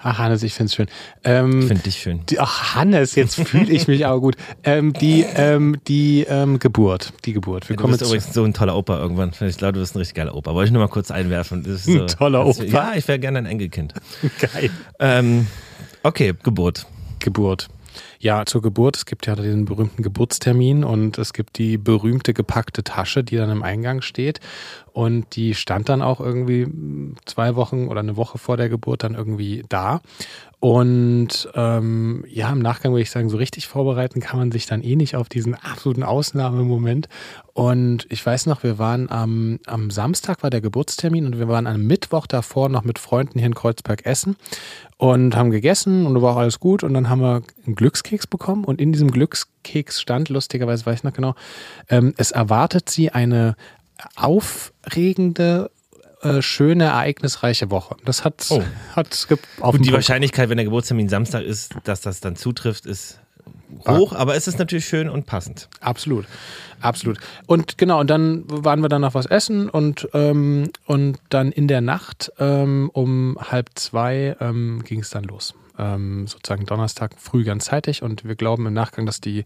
Ach, Hannes, ich find's schön. Ähm, Finde dich schön. die, ach, Hannes, jetzt fühle ich mich aber gut. Ähm, die ähm, die ähm, Geburt. Die Geburt. Wir Du kommen bist jetzt übrigens so ein toller Opa irgendwann. Ich glaube, du bist ein richtig geiler Opa. Wollte ich nur mal kurz einwerfen. Ist Ein so, toller Opa? Ja, ich wäre gerne ein Enkelkind. geil. Ähm, okay, Geburt. Geburt. Ja, zur Geburt. Es gibt ja diesen berühmten Geburtstermin und es gibt die berühmte gepackte Tasche, die dann im Eingang steht. Und die stand dann auch irgendwie zwei Wochen oder eine Woche vor der Geburt dann irgendwie da. Und ähm, ja, im Nachgang würde ich sagen, so richtig vorbereiten kann man sich dann eh nicht auf diesen absoluten Ausnahmemoment. Und ich weiß noch, wir waren am, am Samstag war der Geburtstermin und wir waren am Mittwoch davor noch mit Freunden hier in Kreuzberg essen und haben gegessen und war auch alles gut. Und dann haben wir einen Glückskeks bekommen und in diesem Glückskeks stand, lustigerweise weiß ich noch genau, ähm, es erwartet sie eine aufregende, äh, schöne, ereignisreiche Woche. Das hat Oh. hat auf Und den die Wahrscheinlichkeit, wenn der Geburtstermin Samstag ist, dass das dann zutrifft, ist hoch, aber es ist natürlich schön und passend. Absolut, absolut. Und genau, und dann waren wir dann noch was essen und, ähm, und dann in der Nacht um, um halb zwei ähm, ging es dann los. Ähm, sozusagen Donnerstag früh ganz zeitig und wir glauben im Nachgang, dass die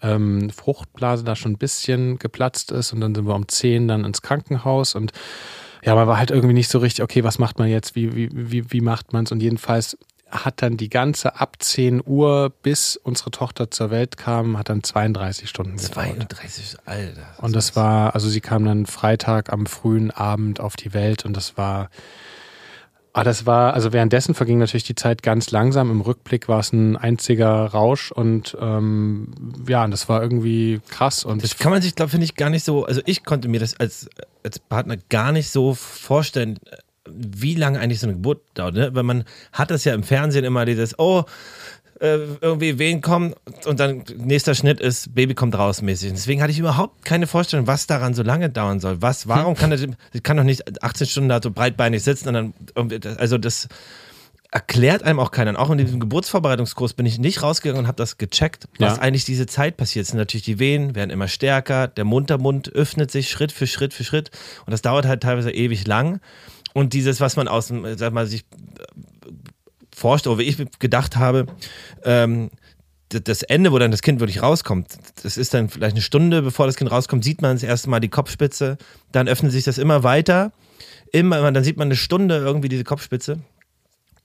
ähm, Fruchtblase da schon ein bisschen geplatzt ist und dann sind wir um zehn dann ins Krankenhaus und ja, man war halt irgendwie nicht so richtig, okay, was macht man jetzt, wie, wie, wie, wie macht man es und jedenfalls hat dann die ganze ab 10 Uhr, bis unsere Tochter zur Welt kam, hat dann 32 Stunden gedauert. 32, Alter. Und das war, also sie kam dann Freitag am frühen Abend auf die Welt und das war, ah, das war, also währenddessen verging natürlich die Zeit ganz langsam. Im Rückblick war es ein einziger Rausch und ähm, ja, das war irgendwie krass und Das kann man sich, glaube ich, gar nicht so, also ich konnte mir das als, als Partner gar nicht so vorstellen, wie lange eigentlich so eine Geburt dauert. Ne? Weil man hat das ja im Fernsehen immer dieses, oh, äh, irgendwie Wehen kommen und dann nächster Schnitt ist, Baby kommt raus mäßig. Deswegen hatte ich überhaupt keine Vorstellung, was daran so lange dauern soll. Was, warum kann das, das kann doch nicht 18 Stunden da so breitbeinig sitzen und dann also das erklärt einem auch keiner. Und auch in diesem Geburtsvorbereitungskurs bin ich nicht rausgegangen und habe das gecheckt, was Ja. eigentlich diese Zeit passiert. Es sind natürlich die Wehen, werden immer stärker, der Mundtermund öffnet sich Schritt für Schritt für Schritt und das dauert halt teilweise ewig lang. Und dieses, was man aus dem, sag mal, sich forscht, oder wie ich gedacht habe, ähm, das Ende, wo dann das Kind wirklich rauskommt, das ist dann vielleicht eine Stunde, bevor das Kind rauskommt, sieht man das erste Mal die Kopfspitze, dann öffnet sich das immer weiter, immer, dann sieht man eine Stunde irgendwie diese Kopfspitze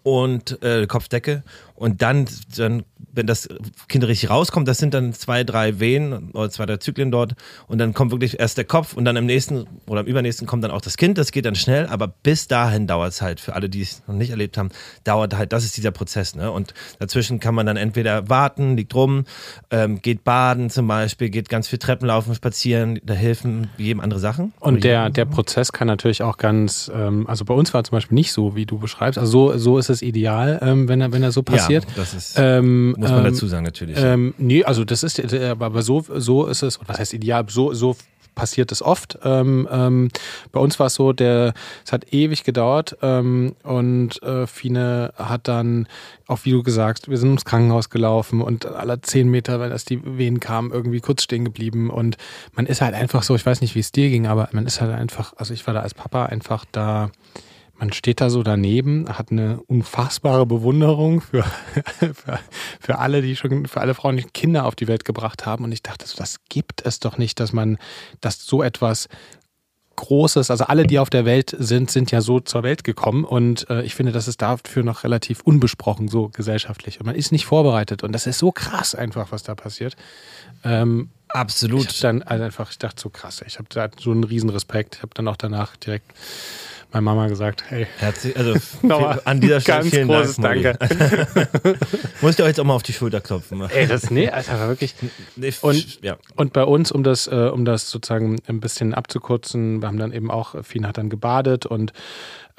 und äh, Kopfdecke und dann, dann, wenn das Kind richtig rauskommt, das sind dann zwei, drei Wehen oder zwei, drei Zyklen dort und dann kommt wirklich erst der Kopf und dann im nächsten oder im übernächsten kommt dann auch das Kind, das geht dann schnell, aber bis dahin dauert es halt, für alle, die es noch nicht erlebt haben, dauert halt, das ist dieser Prozess, ne? Und dazwischen kann man dann entweder warten, liegt rum, ähm, geht baden zum Beispiel, geht ganz viel Treppen laufen, spazieren, da helfen jedem andere Sachen. Und der, der Prozess kann natürlich auch ganz, ähm, also bei uns war zum Beispiel nicht so, wie du beschreibst. Also so, so ist es ideal, ähm, wenn, er, wenn er so passiert. Ja, das ist, Ähm, muss man ähm, dazu sagen, natürlich. Ähm, nee, also das ist, äh, aber aber so, so ist es, was heißt ideal, so, so passiert es oft. Ähm, ähm, bei uns war es so, der, es hat ewig gedauert ähm, und äh, Fine hat dann, auch wie du gesagt, wir sind ums Krankenhaus gelaufen und alle zehn Meter, weil das die Wehen kamen, irgendwie kurz stehen geblieben und man ist halt einfach so, ich weiß nicht, wie es dir ging, aber man ist halt einfach, also ich war da als Papa einfach da, man steht da so daneben, hat eine unfassbare Bewunderung für, für, für alle, die schon, für alle Frauen, die Kinder auf die Welt gebracht haben. Und ich dachte, so, das gibt es doch nicht, dass man, dass so etwas Großes, also alle, die auf der Welt sind, sind ja so zur Welt gekommen. Und äh, ich finde, das ist dafür noch relativ unbesprochen, so gesellschaftlich. Und man ist nicht vorbereitet. Und das ist so krass einfach, was da passiert. Ähm, Absolut. ich dann also einfach, ich dachte so krass, ich habe da so einen riesen Respekt. Ich habe dann auch danach direkt meine Mama gesagt, hey. Herzlich, also an dieser Stelle ganz vielen großes Dank. Danke. Musst du euch jetzt auch mal auf die Schulter klopfen. Ey, das, nee, Alter, war wirklich. Und, ja. und bei uns, um das, äh, um das sozusagen ein bisschen abzukürzen, wir haben dann eben auch, Fien hat dann gebadet und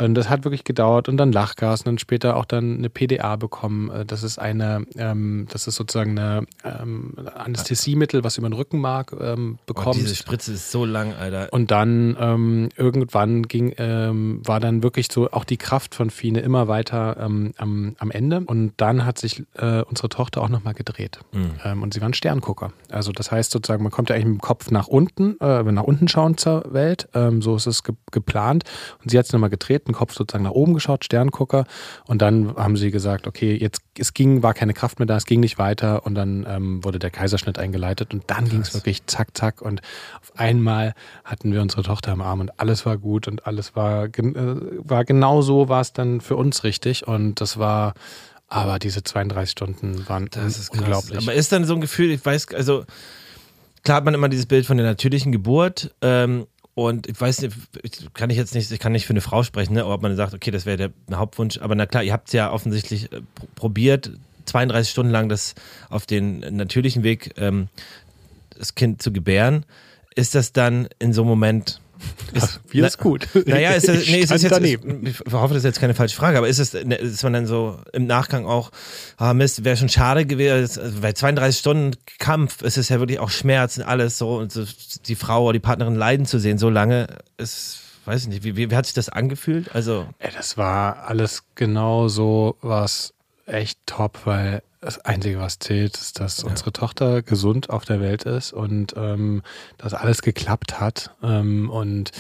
und das hat wirklich gedauert und dann Lachgas und dann später auch dann eine PDA bekommen. Äh, das ist eine, ähm, das ist sozusagen eine ähm, Anästhesiemittel, was über den Rückenmark ähm, bekommt. Oh, diese Spritze ist so lang, Alter. Und dann ähm, irgendwann ging, ähm, war dann wirklich so auch die Kraft von Fine immer weiter ähm, am, am Ende. Und dann hat sich äh, unsere Tochter auch nochmal gedreht. Mhm. und sie war ein Sterngucker. Also das heißt sozusagen, man kommt ja eigentlich mit dem Kopf nach unten, äh, nach unten schauen zur Welt. so ist es ge geplant. Und sie hat es nochmal gedreht Kopf sozusagen nach oben geschaut, Sterngucker. Und dann haben sie gesagt, okay, jetzt es ging, war keine Kraft mehr da, es ging nicht weiter. Und dann ähm, wurde der Kaiserschnitt eingeleitet und dann ging es wirklich zack, zack. Und auf einmal hatten wir unsere Tochter im Arm und alles war gut und alles war, äh, war genau so, war es dann für uns richtig. Und das war, aber diese 32 Stunden waren das ist unglaublich. Aber ist dann so ein Gefühl, ich weiß, also klar hat man immer dieses Bild von der natürlichen Geburt. Ähm, und ich weiß nicht, kann ich jetzt nicht, ich kann nicht für eine Frau sprechen, ne, ob man sagt, okay, das wäre der Hauptwunsch. Aber na klar, ihr habt es ja offensichtlich äh, probiert, 32 Stunden lang das auf den natürlichen Weg ähm, das Kind zu gebären. Ist das dann in so einem Moment ist, ist gut. Naja, ist das, nee, ist das jetzt, daneben. ich hoffe, das ist jetzt keine falsche Frage, aber ist es, ne, ist man dann so im Nachgang auch, ah Mist, wäre schon schade gewesen, also bei 32 Stunden Kampf ist es ja wirklich auch Schmerz und alles so und so, die Frau oder die Partnerin leiden zu sehen, so lange ist, weiß ich nicht, wie, wie, wie hat sich das angefühlt? Also. Ey, das war alles genau so was echt top, weil das Einzige, was zählt, ist, dass ja. unsere Tochter gesund auf der Welt ist und ähm, dass alles geklappt hat. Ähm, und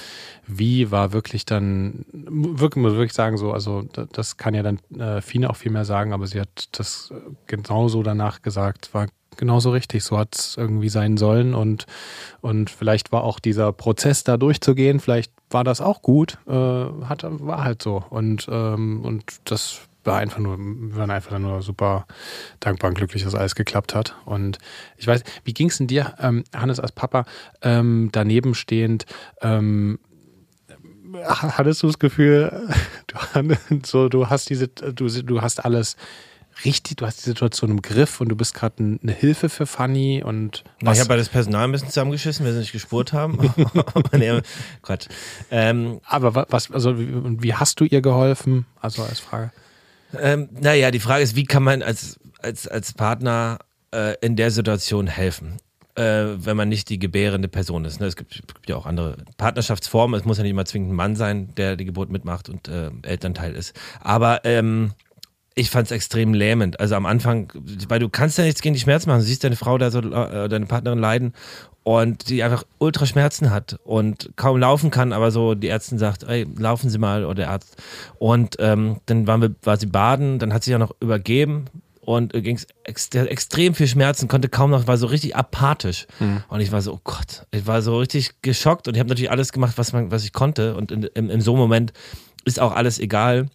wie war wirklich dann, wirklich, muss wirklich sagen, so, also das kann ja dann äh, Fine auch viel mehr sagen, aber sie hat das genauso danach gesagt, war genauso richtig. So hat es irgendwie sein sollen und, und vielleicht war auch dieser Prozess da durchzugehen, vielleicht war das auch gut, äh, hat, war halt so. Und, ähm, und das war einfach nur, wir waren einfach nur super dankbar und glücklich, dass alles geklappt hat. Und ich weiß, wie ging es denn dir, ähm, Hannes, als Papa, ähm, daneben stehend, ähm, hattest du das Gefühl, du, so, du hast diese, du, du hast alles richtig, du hast die Situation im Griff und du bist gerade eine Hilfe für Fanny und Na, ich habe das Personal ein bisschen zusammengeschissen, weil sie nicht gespurt haben. nee, Quatsch. Ähm, Aber was, also wie, wie hast du ihr geholfen? Also als Frage. Ähm, naja, die Frage ist, wie kann man als, als, als Partner äh, in der Situation helfen? Äh, wenn man nicht die gebärende Person ist. Ne? Es gibt, gibt, ja auch andere Partnerschaftsformen. Es muss ja nicht immer zwingend ein Mann sein, der die Geburt mitmacht und äh, Elternteil ist. Aber ähm, ich fand es extrem lähmend. Also am Anfang, weil du kannst ja nichts gegen die Schmerzen machen. Du siehst deine Frau da so, äh, deine Partnerin leiden und die einfach ultra Schmerzen hat und kaum laufen kann, aber so die Ärztin sagt, ey, laufen Sie mal oder der Arzt. Und ähm, dann waren wir, war sie baden, dann hat sie ja noch übergeben und äh, ging ex extrem viel Schmerzen, konnte kaum noch, war so richtig apathisch. Mhm. Und ich war so, oh Gott, ich war so richtig geschockt und ich habe natürlich alles gemacht, was, man, was ich konnte. Und in, in, in so einem Moment ist auch alles egal.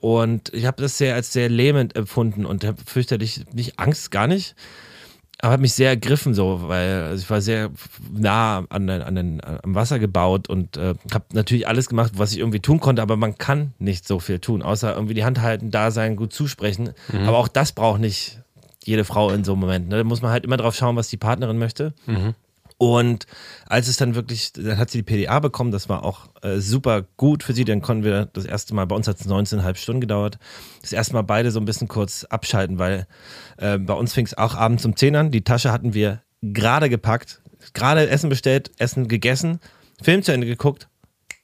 Und ich habe das sehr als sehr lähmend empfunden und habe fürchterlich nicht Angst, gar nicht aber hat mich sehr ergriffen so, weil also ich war sehr nah an, an den, am Wasser gebaut und äh, habe natürlich alles gemacht, was ich irgendwie tun konnte, aber man kann nicht so viel tun, außer irgendwie die Hand halten, da sein, gut zusprechen. Mhm. Aber auch das braucht nicht jede Frau in so einem Moment. Ne? Da muss man halt immer drauf schauen, was die Partnerin möchte. Mhm. Und als es dann wirklich, dann hat sie die PDA bekommen, das war auch äh, super gut für sie, dann konnten wir das erste Mal, bei uns hat es 19,5 Stunden gedauert, das erste Mal beide so ein bisschen kurz abschalten, weil äh, bei uns fing es auch abends um 10 an, die Tasche hatten wir gerade gepackt, gerade Essen bestellt, Essen gegessen, Film zu Ende geguckt,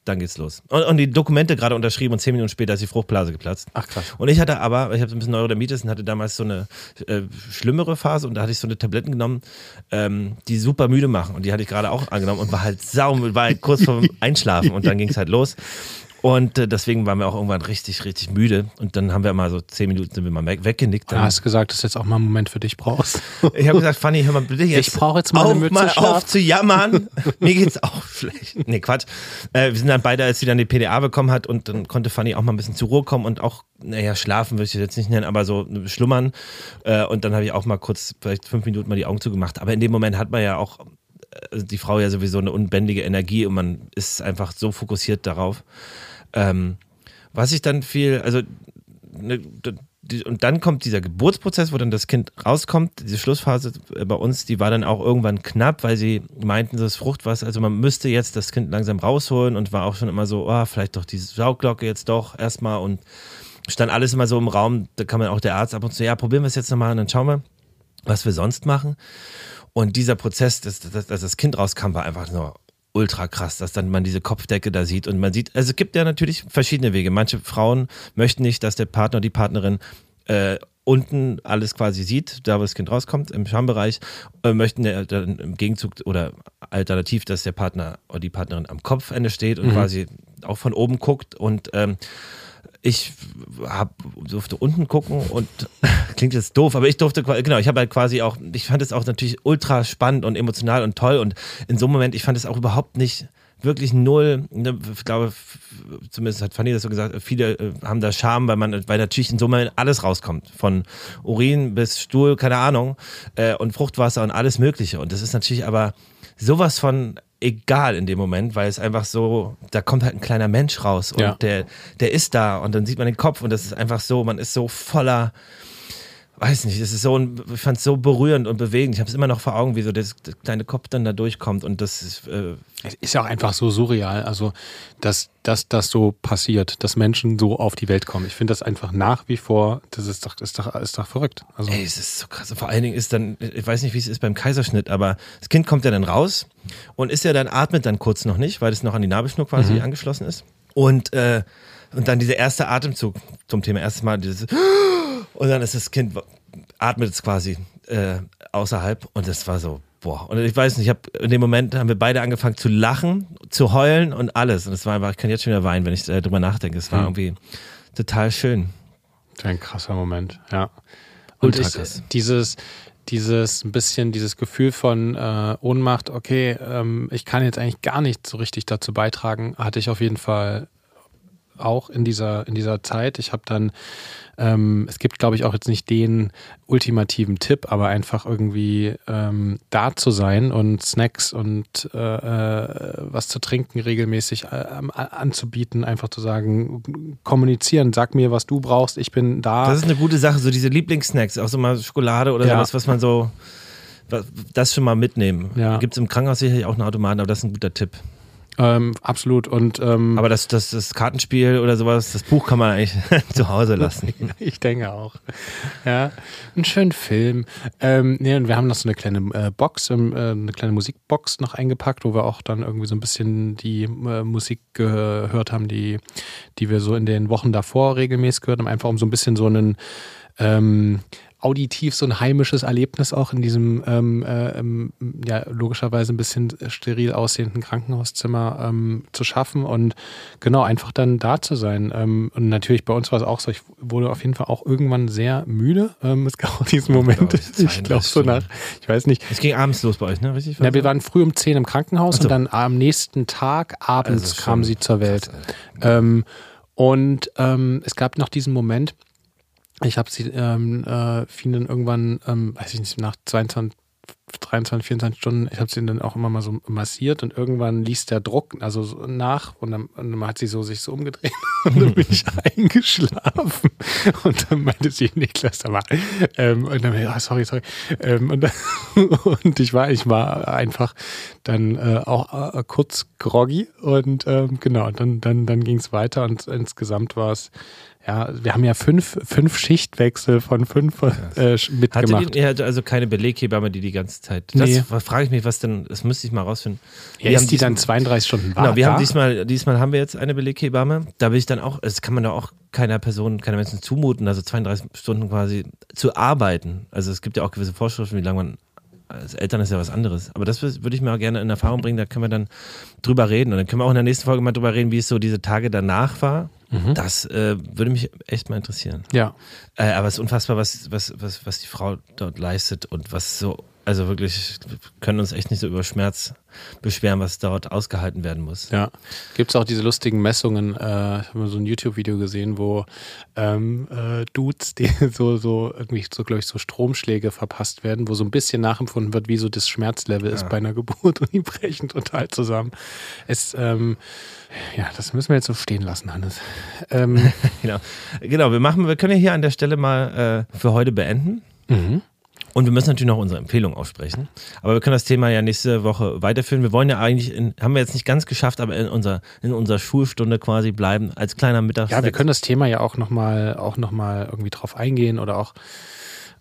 dann geht's los. Und, und die Dokumente gerade unterschrieben und zehn Minuten später ist die Fruchtblase geplatzt. Ach krass. Und ich hatte aber, ich habe so ein bisschen Neurodermitis und hatte damals so eine äh, schlimmere Phase und da hatte ich so eine Tabletten genommen, ähm, die super müde machen. Und die hatte ich gerade auch angenommen und war halt sau, war halt kurz vorm Einschlafen und dann ging's halt los. Und äh, deswegen waren wir auch irgendwann richtig, richtig müde. Und dann haben wir mal so zehn Minuten sind wir mal weg, weggenickt. Du hast gesagt, dass du jetzt auch mal einen Moment für dich brauchst. Ich habe gesagt, Fanny, hör mal bitte jetzt. Ich brauche jetzt mal eine Mütze mal auf zu jammern. Mir geht's auch schlecht. Nee, Quatsch. Äh, wir sind dann beide, als sie dann die PDA bekommen hat und dann konnte Fanny auch mal ein bisschen zur Ruhe kommen und auch, naja, schlafen würde ich jetzt nicht nennen, aber so schlummern. Äh, und dann habe ich auch mal kurz, vielleicht fünf Minuten mal die Augen zugemacht. Aber in dem Moment hat man ja auch äh, die Frau ja sowieso eine unbändige Energie und man ist einfach so fokussiert darauf. Ähm, was ich dann viel, also ne, und dann kommt dieser Geburtsprozess, wo dann das Kind rauskommt. Diese Schlussphase bei uns, die war dann auch irgendwann knapp, weil sie meinten, das Fruchtwasser, also man müsste jetzt das Kind langsam rausholen und war auch schon immer so, oh, vielleicht doch diese Saugglocke jetzt doch erstmal und stand alles immer so im Raum. Da kann man auch der Arzt ab und zu, ja, probieren wir es jetzt nochmal und dann schauen wir, was wir sonst machen. Und dieser Prozess, dass, dass, dass das Kind rauskam, war einfach nur ultra krass, dass dann man diese Kopfdecke da sieht und man sieht, also es gibt ja natürlich verschiedene Wege. Manche Frauen möchten nicht, dass der Partner oder die Partnerin äh, unten alles quasi sieht, da wo das Kind rauskommt, im Schambereich, äh, möchten dann im Gegenzug oder alternativ, dass der Partner oder die Partnerin am Kopfende steht und mhm. quasi auch von oben guckt und ähm, ich hab, durfte unten gucken und klingt jetzt doof, aber ich durfte, genau, ich habe halt quasi auch, ich fand es auch natürlich ultra spannend und emotional und toll und in so einem Moment, ich fand es auch überhaupt nicht wirklich null, ne, ich glaube, zumindest hat Fanny das so gesagt, viele äh, haben da Scham, weil man, weil natürlich in so einem Moment alles rauskommt. Von Urin bis Stuhl, keine Ahnung, äh, und Fruchtwasser und alles Mögliche. Und das ist natürlich aber sowas von egal in dem Moment, weil es einfach so, da kommt halt ein kleiner Mensch raus und ja. der, der ist da und dann sieht man den Kopf und das ist einfach so, man ist so voller, weiß nicht, das ist so, ich fand es so berührend und bewegend. Ich habe es immer noch vor Augen, wie so das, das, kleine Kopf dann da durchkommt und das ist. Äh es ist ja auch einfach so surreal, also dass, dass das so passiert, dass Menschen so auf die Welt kommen. Ich finde das einfach nach wie vor, das ist doch, ist doch, ist doch verrückt. Also Ey, es ist so krass. Vor allen Dingen ist dann, ich weiß nicht, wie es ist beim Kaiserschnitt, aber das Kind kommt ja dann raus und ist ja dann, atmet dann kurz noch nicht, weil es noch an die Nabelschnur quasi mhm. angeschlossen ist. Und, äh, und dann dieser erste Atemzug zum Thema erstes Mal, dieses und dann ist das Kind, atmet es quasi äh, außerhalb und das war so, boah. Und ich weiß nicht, ich hab, in dem Moment haben wir beide angefangen zu lachen, zu heulen und alles. Und es war einfach, ich kann jetzt schon wieder weinen, wenn ich äh, drüber nachdenke. Es war mhm. irgendwie total schön. Ein krasser Moment, ja. Und ich, dieses, dieses ein bisschen dieses Gefühl von äh, Ohnmacht, okay, ähm, ich kann jetzt eigentlich gar nicht so richtig dazu beitragen, hatte ich auf jeden Fall auch in dieser, in dieser Zeit. Ich habe dann, ähm, es gibt, glaube ich, auch jetzt nicht den ultimativen Tipp, aber einfach irgendwie ähm, da zu sein und Snacks und äh, äh, was zu trinken regelmäßig äh, anzubieten, einfach zu sagen, kommunizieren, sag mir, was du brauchst, ich bin da. Das ist eine gute Sache, so diese Lieblingssnacks, auch so mal Schokolade oder ja. sowas, was man so das schon mal mitnehmen. Ja. Gibt es im Krankenhaus sicherlich auch einen Automaten, aber das ist ein guter Tipp. Ähm, absolut. Und, ähm, Aber das, das, das Kartenspiel oder sowas, das Buch kann man eigentlich zu Hause lassen. ich denke auch. Ja, einen schönen Film. Ähm, nee, und wir haben noch so eine kleine äh, Box, äh, eine kleine Musikbox noch eingepackt, wo wir auch dann irgendwie so ein bisschen die äh, Musik gehört haben, die, die wir so in den Wochen davor regelmäßig gehört haben, einfach um so ein bisschen so einen ähm, auditiv so ein heimisches Erlebnis auch in diesem ähm, äh, ähm, ja logischerweise ein bisschen steril aussehenden Krankenhauszimmer ähm, zu schaffen und genau einfach dann da zu sein. Ähm, und natürlich bei uns war es auch so, ich wurde auf jeden Fall auch irgendwann sehr müde. Ähm, es gab auch diesen Moment, ich glaube so nach, ich weiß nicht. Es ging abends los bei euch, ne? Richtig? Ja, wir waren früh um 10 im Krankenhaus so. und dann am nächsten Tag abends also kam sie zur Welt. Krass, ähm, und es gab noch diesen Moment, ich habe sie ähm, äh, vielen irgendwann, ähm, weiß ich nicht, nach 22, 23, 24 Stunden, ich habe sie dann auch immer mal so massiert und irgendwann ließ der Druck also so nach und dann, und dann, hat sie so sich so umgedreht und dann bin ich eingeschlafen. Und dann meinte sie, Niklas, da war, ähm, und dann, ah, sorry, sorry, ähm, und, dann, und ich war, ich war einfach dann äh, auch äh, kurz groggy und ähm, genau, dann, dann, dann ging es weiter und insgesamt war es ja, wir haben ja fünf, fünf Schichtwechsel von fünf äh, mitgemacht. Hatte die, also keine Beleghebamme, die die ganze Zeit. Das nee. frage ich mich, was denn, das müsste ich mal rausfinden. Ja, ist die dann 32 Stunden war? Genau, wir haben diesmal, diesmal haben wir jetzt eine Beleghebamme. Da will ich dann auch, das kann man da auch keiner Person, keiner Menschen zumuten, also 32 Stunden quasi zu arbeiten. Also es gibt ja auch gewisse Vorschriften, wie lange man als Eltern ist ja was anderes. Aber das würde ich mir auch gerne in Erfahrung bringen, da können wir dann drüber reden. Und dann können wir auch in der nächsten Folge mal drüber reden, wie es so diese Tage danach war. Mhm. Das äh, würde mich echt mal interessieren. Ja. Äh, aber es ist unfassbar, was, was, was, was die Frau dort leistet und was so Also wirklich, wir können uns echt nicht so über Schmerz beschweren, was dort ausgehalten werden muss. Ja. Gibt es auch diese lustigen Messungen, äh, ich habe mal so ein YouTube-Video gesehen, wo ähm, äh, Dudes, die so, so irgendwie so, glaube ich, so Stromschläge verpasst werden, wo so ein bisschen nachempfunden wird, wie so das Schmerzlevel Ja. ist bei einer Geburt und die brechen total zusammen. Es, ähm, ja, das müssen wir jetzt so stehen lassen, Hannes. Ähm, Genau. genau, wir machen, wir können ja hier an der Stelle mal äh, für heute beenden. mhm. Und wir müssen natürlich noch unsere Empfehlung aussprechen. Aber wir können das Thema ja nächste Woche weiterführen. Wir wollen ja eigentlich, in, haben wir jetzt nicht ganz geschafft, aber in unserer, in unserer Schulstunde quasi bleiben, als kleiner Mittags. Ja, wir können das Thema ja auch nochmal auch noch mal irgendwie drauf eingehen oder auch,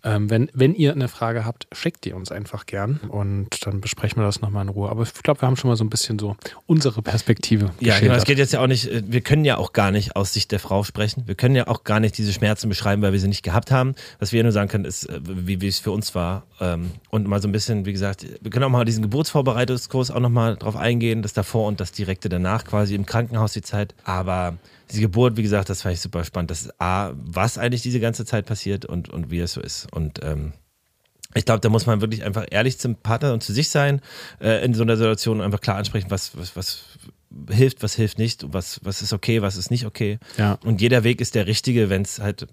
ähm, wenn, wenn ihr eine Frage habt, schickt die uns einfach gern und dann besprechen wir das nochmal in Ruhe. Aber ich glaube, wir haben schon mal so ein bisschen so unsere Perspektive. Ja, genau. Es geht jetzt ja auch nicht, äh, wir können ja auch gar nicht aus Sicht der Frau sprechen. Wir können ja auch gar nicht diese Schmerzen beschreiben, weil wir sie nicht gehabt haben. Was wir nur sagen können, ist, äh, wie, wie es für uns war. Ähm, Und mal so ein bisschen, wie gesagt, wir können auch mal diesen Geburtsvorbereitungskurs auch nochmal drauf eingehen, das davor und das direkte danach quasi im Krankenhaus die Zeit. Aber diese Geburt, wie gesagt, das fand ich super spannend. Das ist A, was eigentlich diese ganze Zeit passiert und, und wie es so ist. Und ähm, ich glaube, da muss man wirklich einfach ehrlich zum Partner und zu sich sein, äh, in so einer Situation und einfach klar ansprechen, was, was, was hilft, was hilft nicht, was, was ist okay, was ist nicht okay. Ja. Und jeder Weg ist der richtige, wenn es halt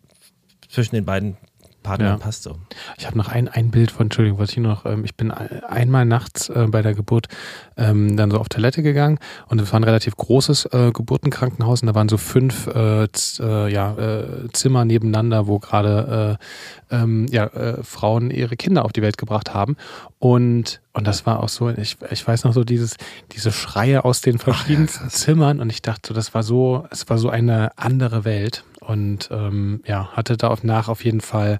zwischen den beiden Partnern Ja. passt. So. Ich habe noch ein, ein Bild von, Entschuldigung, wollte ich noch, ähm, ich bin ein- einmal nachts äh, bei der Geburt ähm, dann so auf Toilette gegangen und es war ein relativ großes äh, Geburtenkrankenhaus und da waren so fünf äh, äh, ja, äh, Zimmer nebeneinander, wo gerade äh, ähm, ja, äh, Frauen ihre Kinder auf die Welt gebracht haben und und das war auch so, ich, ich weiß noch so dieses, diese Schreie aus den verschiedensten Zimmern und ich dachte das war so, es war so eine andere Welt und ähm, ja, hatte da nach auf jeden Fall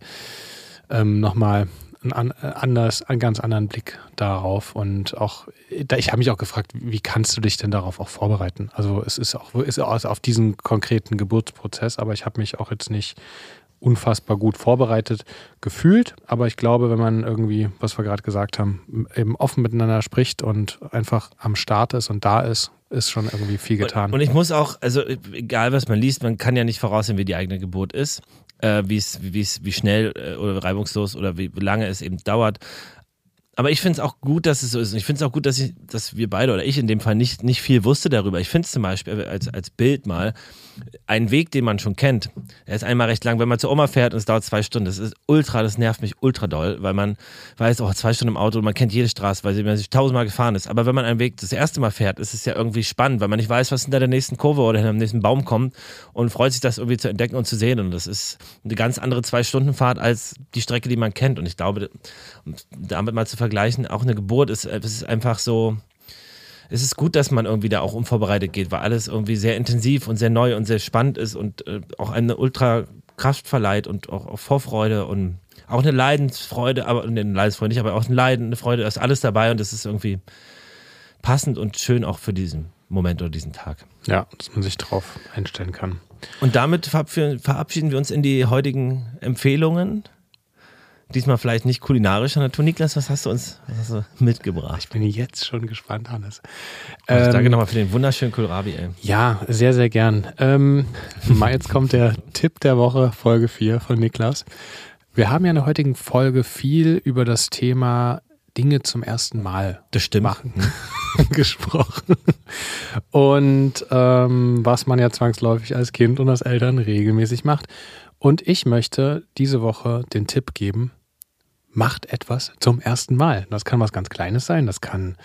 ähm, nochmal einen, äh, anders, einen ganz anderen Blick darauf. Und auch, ich habe mich auch gefragt, wie kannst du dich denn darauf auch vorbereiten? Also es ist auch ist auf diesen konkreten Geburtsprozess, aber ich habe mich auch jetzt nicht unfassbar gut vorbereitet gefühlt. Aber ich glaube, wenn man irgendwie, was wir gerade gesagt haben, eben offen miteinander spricht und einfach am Start ist und da ist, ist schon irgendwie viel getan. Und, und ich muss auch, also egal was man liest, man kann ja nicht voraussehen, wie die eigene Geburt ist, äh, wie es, wie es, wie schnell äh, oder reibungslos oder wie lange es eben dauert. Aber ich finde es auch gut, dass es so ist. Und ich finde es auch gut, dass, ich, dass wir beide oder ich in dem Fall nicht, nicht viel wusste darüber. Ich finde es zum Beispiel als, als Bild mal ein Weg, den man schon kennt. Er ist einmal recht lang, wenn man zur Oma fährt und es dauert zwei Stunden. Das ist ultra, das nervt mich ultra doll, weil man weiß, oh, zwei Stunden im Auto und man kennt jede Straße, weil man sich tausendmal gefahren ist. Aber wenn man einen Weg das erste Mal fährt, ist es ja irgendwie spannend, weil man nicht weiß, was hinter der nächsten Kurve oder hinter dem nächsten Baum kommt und freut sich, das irgendwie zu entdecken und zu sehen. Und das ist eine ganz andere Zwei-Stunden-Fahrt als die Strecke, die man kennt. Und ich glaube, damit mal zu vergleichen, auch eine Geburt ist, es ist einfach so, es ist gut, dass man irgendwie da auch unvorbereitet geht, weil alles irgendwie sehr intensiv und sehr neu und sehr spannend ist und äh, auch eine ultra Kraft verleiht und auch, auch Vorfreude und auch eine Leidensfreude, aber eine Leidensfreude nicht, aber auch ein Leiden, eine Freude, da ist alles dabei und das ist irgendwie passend und schön auch für diesen Moment oder diesen Tag. ja, dass man sich drauf einstellen kann. Und damit verab- verabschieden wir uns in die heutigen Empfehlungen. Diesmal vielleicht nicht kulinarischer Natur. Niklas, was hast du uns hast du mitgebracht? Ich bin jetzt schon gespannt, Hannes. Ähm, danke nochmal für den wunderschönen Kohlrabi, ey. Ja, sehr, sehr gern. Ähm, jetzt kommt der Tipp der Woche, Folge 4 von Niklas. Wir haben ja in der heutigen Folge viel über das Thema Dinge zum ersten Mal Das stimmt. machen gesprochen. Und ähm, was man ja zwangsläufig als Kind und als Eltern regelmäßig macht. Und ich möchte diese Woche den Tipp geben, macht etwas zum ersten Mal. Das kann was ganz Kleines sein, das kann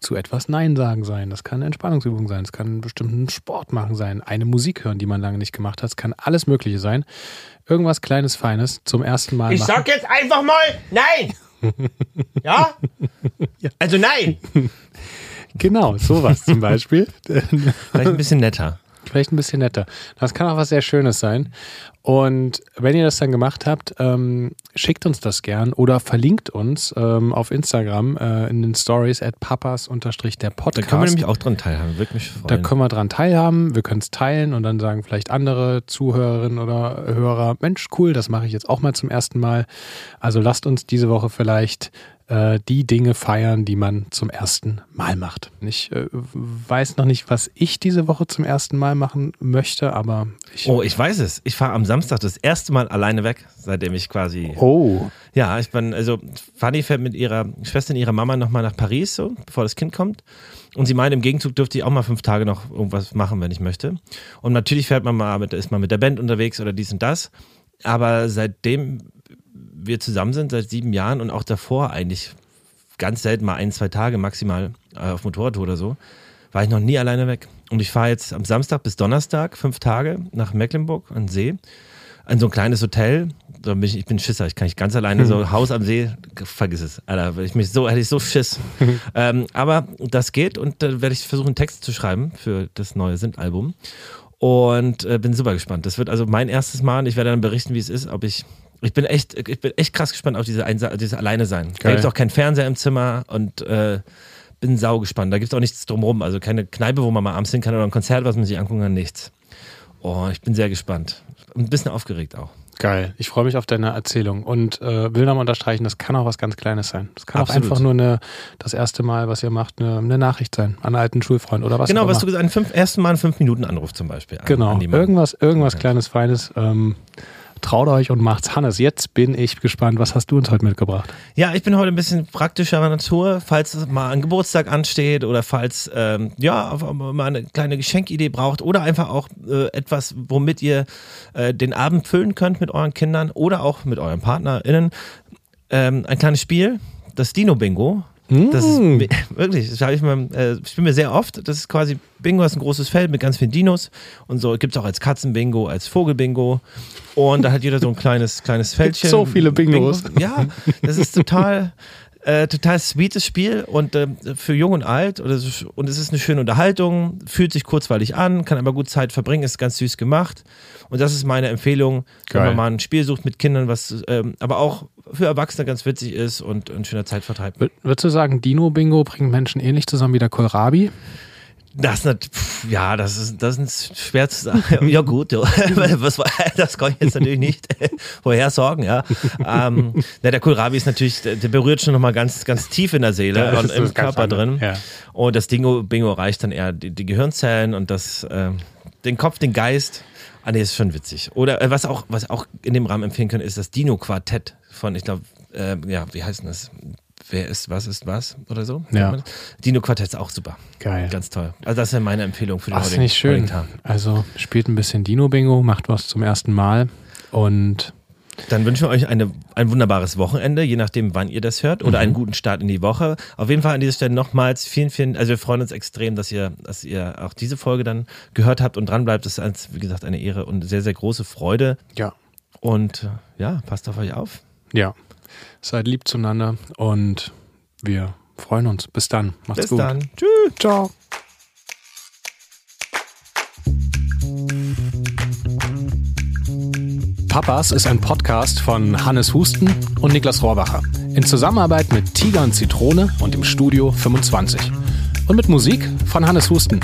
zu etwas Nein sagen sein, das kann eine Entspannungsübung sein, das kann einen bestimmten Sport machen sein, eine Musik hören, die man lange nicht gemacht hat, es kann alles Mögliche sein. Irgendwas Kleines, Feines zum ersten Mal Ich machen. sag jetzt einfach mal nein. Ja? Also nein. Genau, sowas zum Beispiel. Vielleicht ein bisschen netter. Vielleicht ein bisschen netter. Das kann auch was sehr Schönes sein. Und wenn ihr das dann gemacht habt, ähm, schickt uns das gern oder verlinkt uns ähm, auf Instagram äh, in den Stories at papas der Da Podcast. können wir nämlich auch dran teilhaben. Würde mich freuen. Da können wir dran teilhaben, wir können es teilen und dann sagen vielleicht andere Zuhörerinnen oder Hörer, Mensch, cool, das mache ich jetzt auch mal zum ersten Mal. Also lasst uns diese Woche vielleicht äh, die Dinge feiern, die man zum ersten Mal macht. Ich äh, weiß noch nicht, was ich diese Woche zum ersten Mal machen möchte, aber ich. Oh, ich weiß es. Ich fahre am Samstag das erste Mal alleine weg, seitdem ich quasi. Oh. Ja, ich bin, also Fanny fährt mit ihrer Schwester und ihrer Mama nochmal nach Paris, so, bevor das Kind kommt. Und sie meint, im Gegenzug dürfte ich auch mal fünf Tage noch irgendwas machen, wenn ich möchte. Und natürlich fährt man mal mit, ist man mit der Band unterwegs oder dies und das. Aber seitdem wir zusammen sind, seit sieben Jahren und auch davor eigentlich ganz selten mal ein, zwei Tage maximal äh, auf Motorrad oder so, war ich noch nie alleine weg. Und ich fahre jetzt am Samstag bis Donnerstag fünf Tage nach Mecklenburg an den See, an so ein kleines Hotel. Da bin ich, ich bin Schisser, ich kann nicht ganz alleine so Haus am See, vergiss es, Alter, ich mich so hätte ich so Schiss. ähm, aber das geht und da werde ich versuchen Text zu schreiben für das neue Sind-Album und äh, bin super gespannt. Das wird also mein erstes Mal und ich werde dann berichten, wie es ist, ob ich ich bin echt, ich bin echt krass gespannt auf diese, Einsa diese Alleine sein. Da gibt es auch keinen Fernseher im Zimmer und äh, bin sau gespannt. Da gibt es auch nichts drumherum. Also keine Kneipe, wo man mal abends hin kann oder ein Konzert, was man sich angucken kann, nichts. Oh, ich bin sehr gespannt. Ein bisschen aufgeregt auch. Geil. Ich freue mich auf deine Erzählung und äh, will nochmal unterstreichen, das kann auch was ganz Kleines sein. Das kann Absolut. auch einfach nur eine, das erste Mal, was ihr macht, eine, eine Nachricht sein an einen alten Schulfreund oder was Genau, was du gesagt hast, ersten Mal einen fünf Minuten Anruf zum Beispiel. An, Genau, an irgendwas, irgendwas Kleines, Feines. Ähm, traut euch und macht's. Hannes, jetzt bin ich gespannt. Was hast du uns heute mitgebracht? Ja, ich bin heute ein bisschen praktischerer Natur, falls mal ein Geburtstag ansteht oder falls ähm, ja mal eine kleine Geschenkidee braucht oder einfach auch äh, etwas, womit ihr äh, den Abend füllen könnt mit euren Kindern oder auch mit euren PartnerInnen. Ähm, ein kleines Spiel, das Dino Bingo. Das ist Mm. wirklich, das habe ich mal, äh, spielen wir sehr oft. Das ist quasi Bingo, ist ein großes Feld mit ganz vielen Dinos und so gibt es auch als Katzenbingo, als Vogelbingo und da hat jeder so ein kleines kleines Fältchen. so viele Bingos. Bingo. Ja, das ist total äh, total sweetes Spiel und äh, für jung und alt oder so, und es ist eine schöne Unterhaltung, fühlt sich kurzweilig an, kann aber gut Zeit verbringen, ist ganz süß gemacht und das ist meine Empfehlung, wenn Geil. man mal ein Spiel sucht mit Kindern, was ähm, aber auch für Erwachsene ganz witzig ist und ein schöner Zeitvertreib. Wür- Würdest du sagen, Dino-Bingo bringt Menschen ähnlich zusammen wie der Kohlrabi? Das, pf, ja, das ist, das ist schwer zu sagen. Ja, gut, ja. Was, das kann ich jetzt natürlich nicht vorhersagen, ja. Ähm, na, der Kohlrabi ist natürlich, der, berührt schon nochmal ganz, ganz tief in der Seele Ja, und im Körper drin. ja. Und das Dingo, Bingo reicht dann eher die, die Gehirnzellen und das, ähm, den Kopf, den Geist. Ah, nee, ist schon witzig. Oder äh, was auch, was auch in dem Rahmen empfehlen können, ist das Dino-Quartett von, ich glaube, äh, ja, wie heißt denn das? Wer ist, was ist was oder so? Ja. Dino-Quartett ist auch super. Geil. Ganz toll. Also das ist ja meine Empfehlung für den Ach, heutigen- nicht schön. heutigen Tag. Also spielt ein bisschen Dino-Bingo, macht was zum ersten Mal und Dann wünschen wir euch eine, ein wunderbares Wochenende, je nachdem, wann ihr das hört, oder Mhm. einen guten Start in die Woche. Auf jeden Fall an dieser Stelle nochmals vielen, vielen, also wir freuen uns extrem, dass ihr, dass ihr auch diese Folge dann gehört habt und dran bleibt. Das ist, wie gesagt, eine Ehre und sehr, sehr große Freude. ja, Und äh, ja, passt auf euch auf. ja. Seid lieb zueinander und wir freuen uns. Bis dann. Macht's Bis gut. dann. Tschüss. Ciao. Papas ist ein Podcast von Hannes Husten und Niklas Rohrbacher. In Zusammenarbeit mit Tiger und Zitrone und im Studio 25. Und mit Musik von Hannes Husten.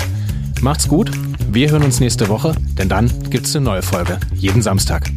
Macht's gut, wir hören uns nächste Woche, denn dann gibt's eine neue Folge. Jeden Samstag.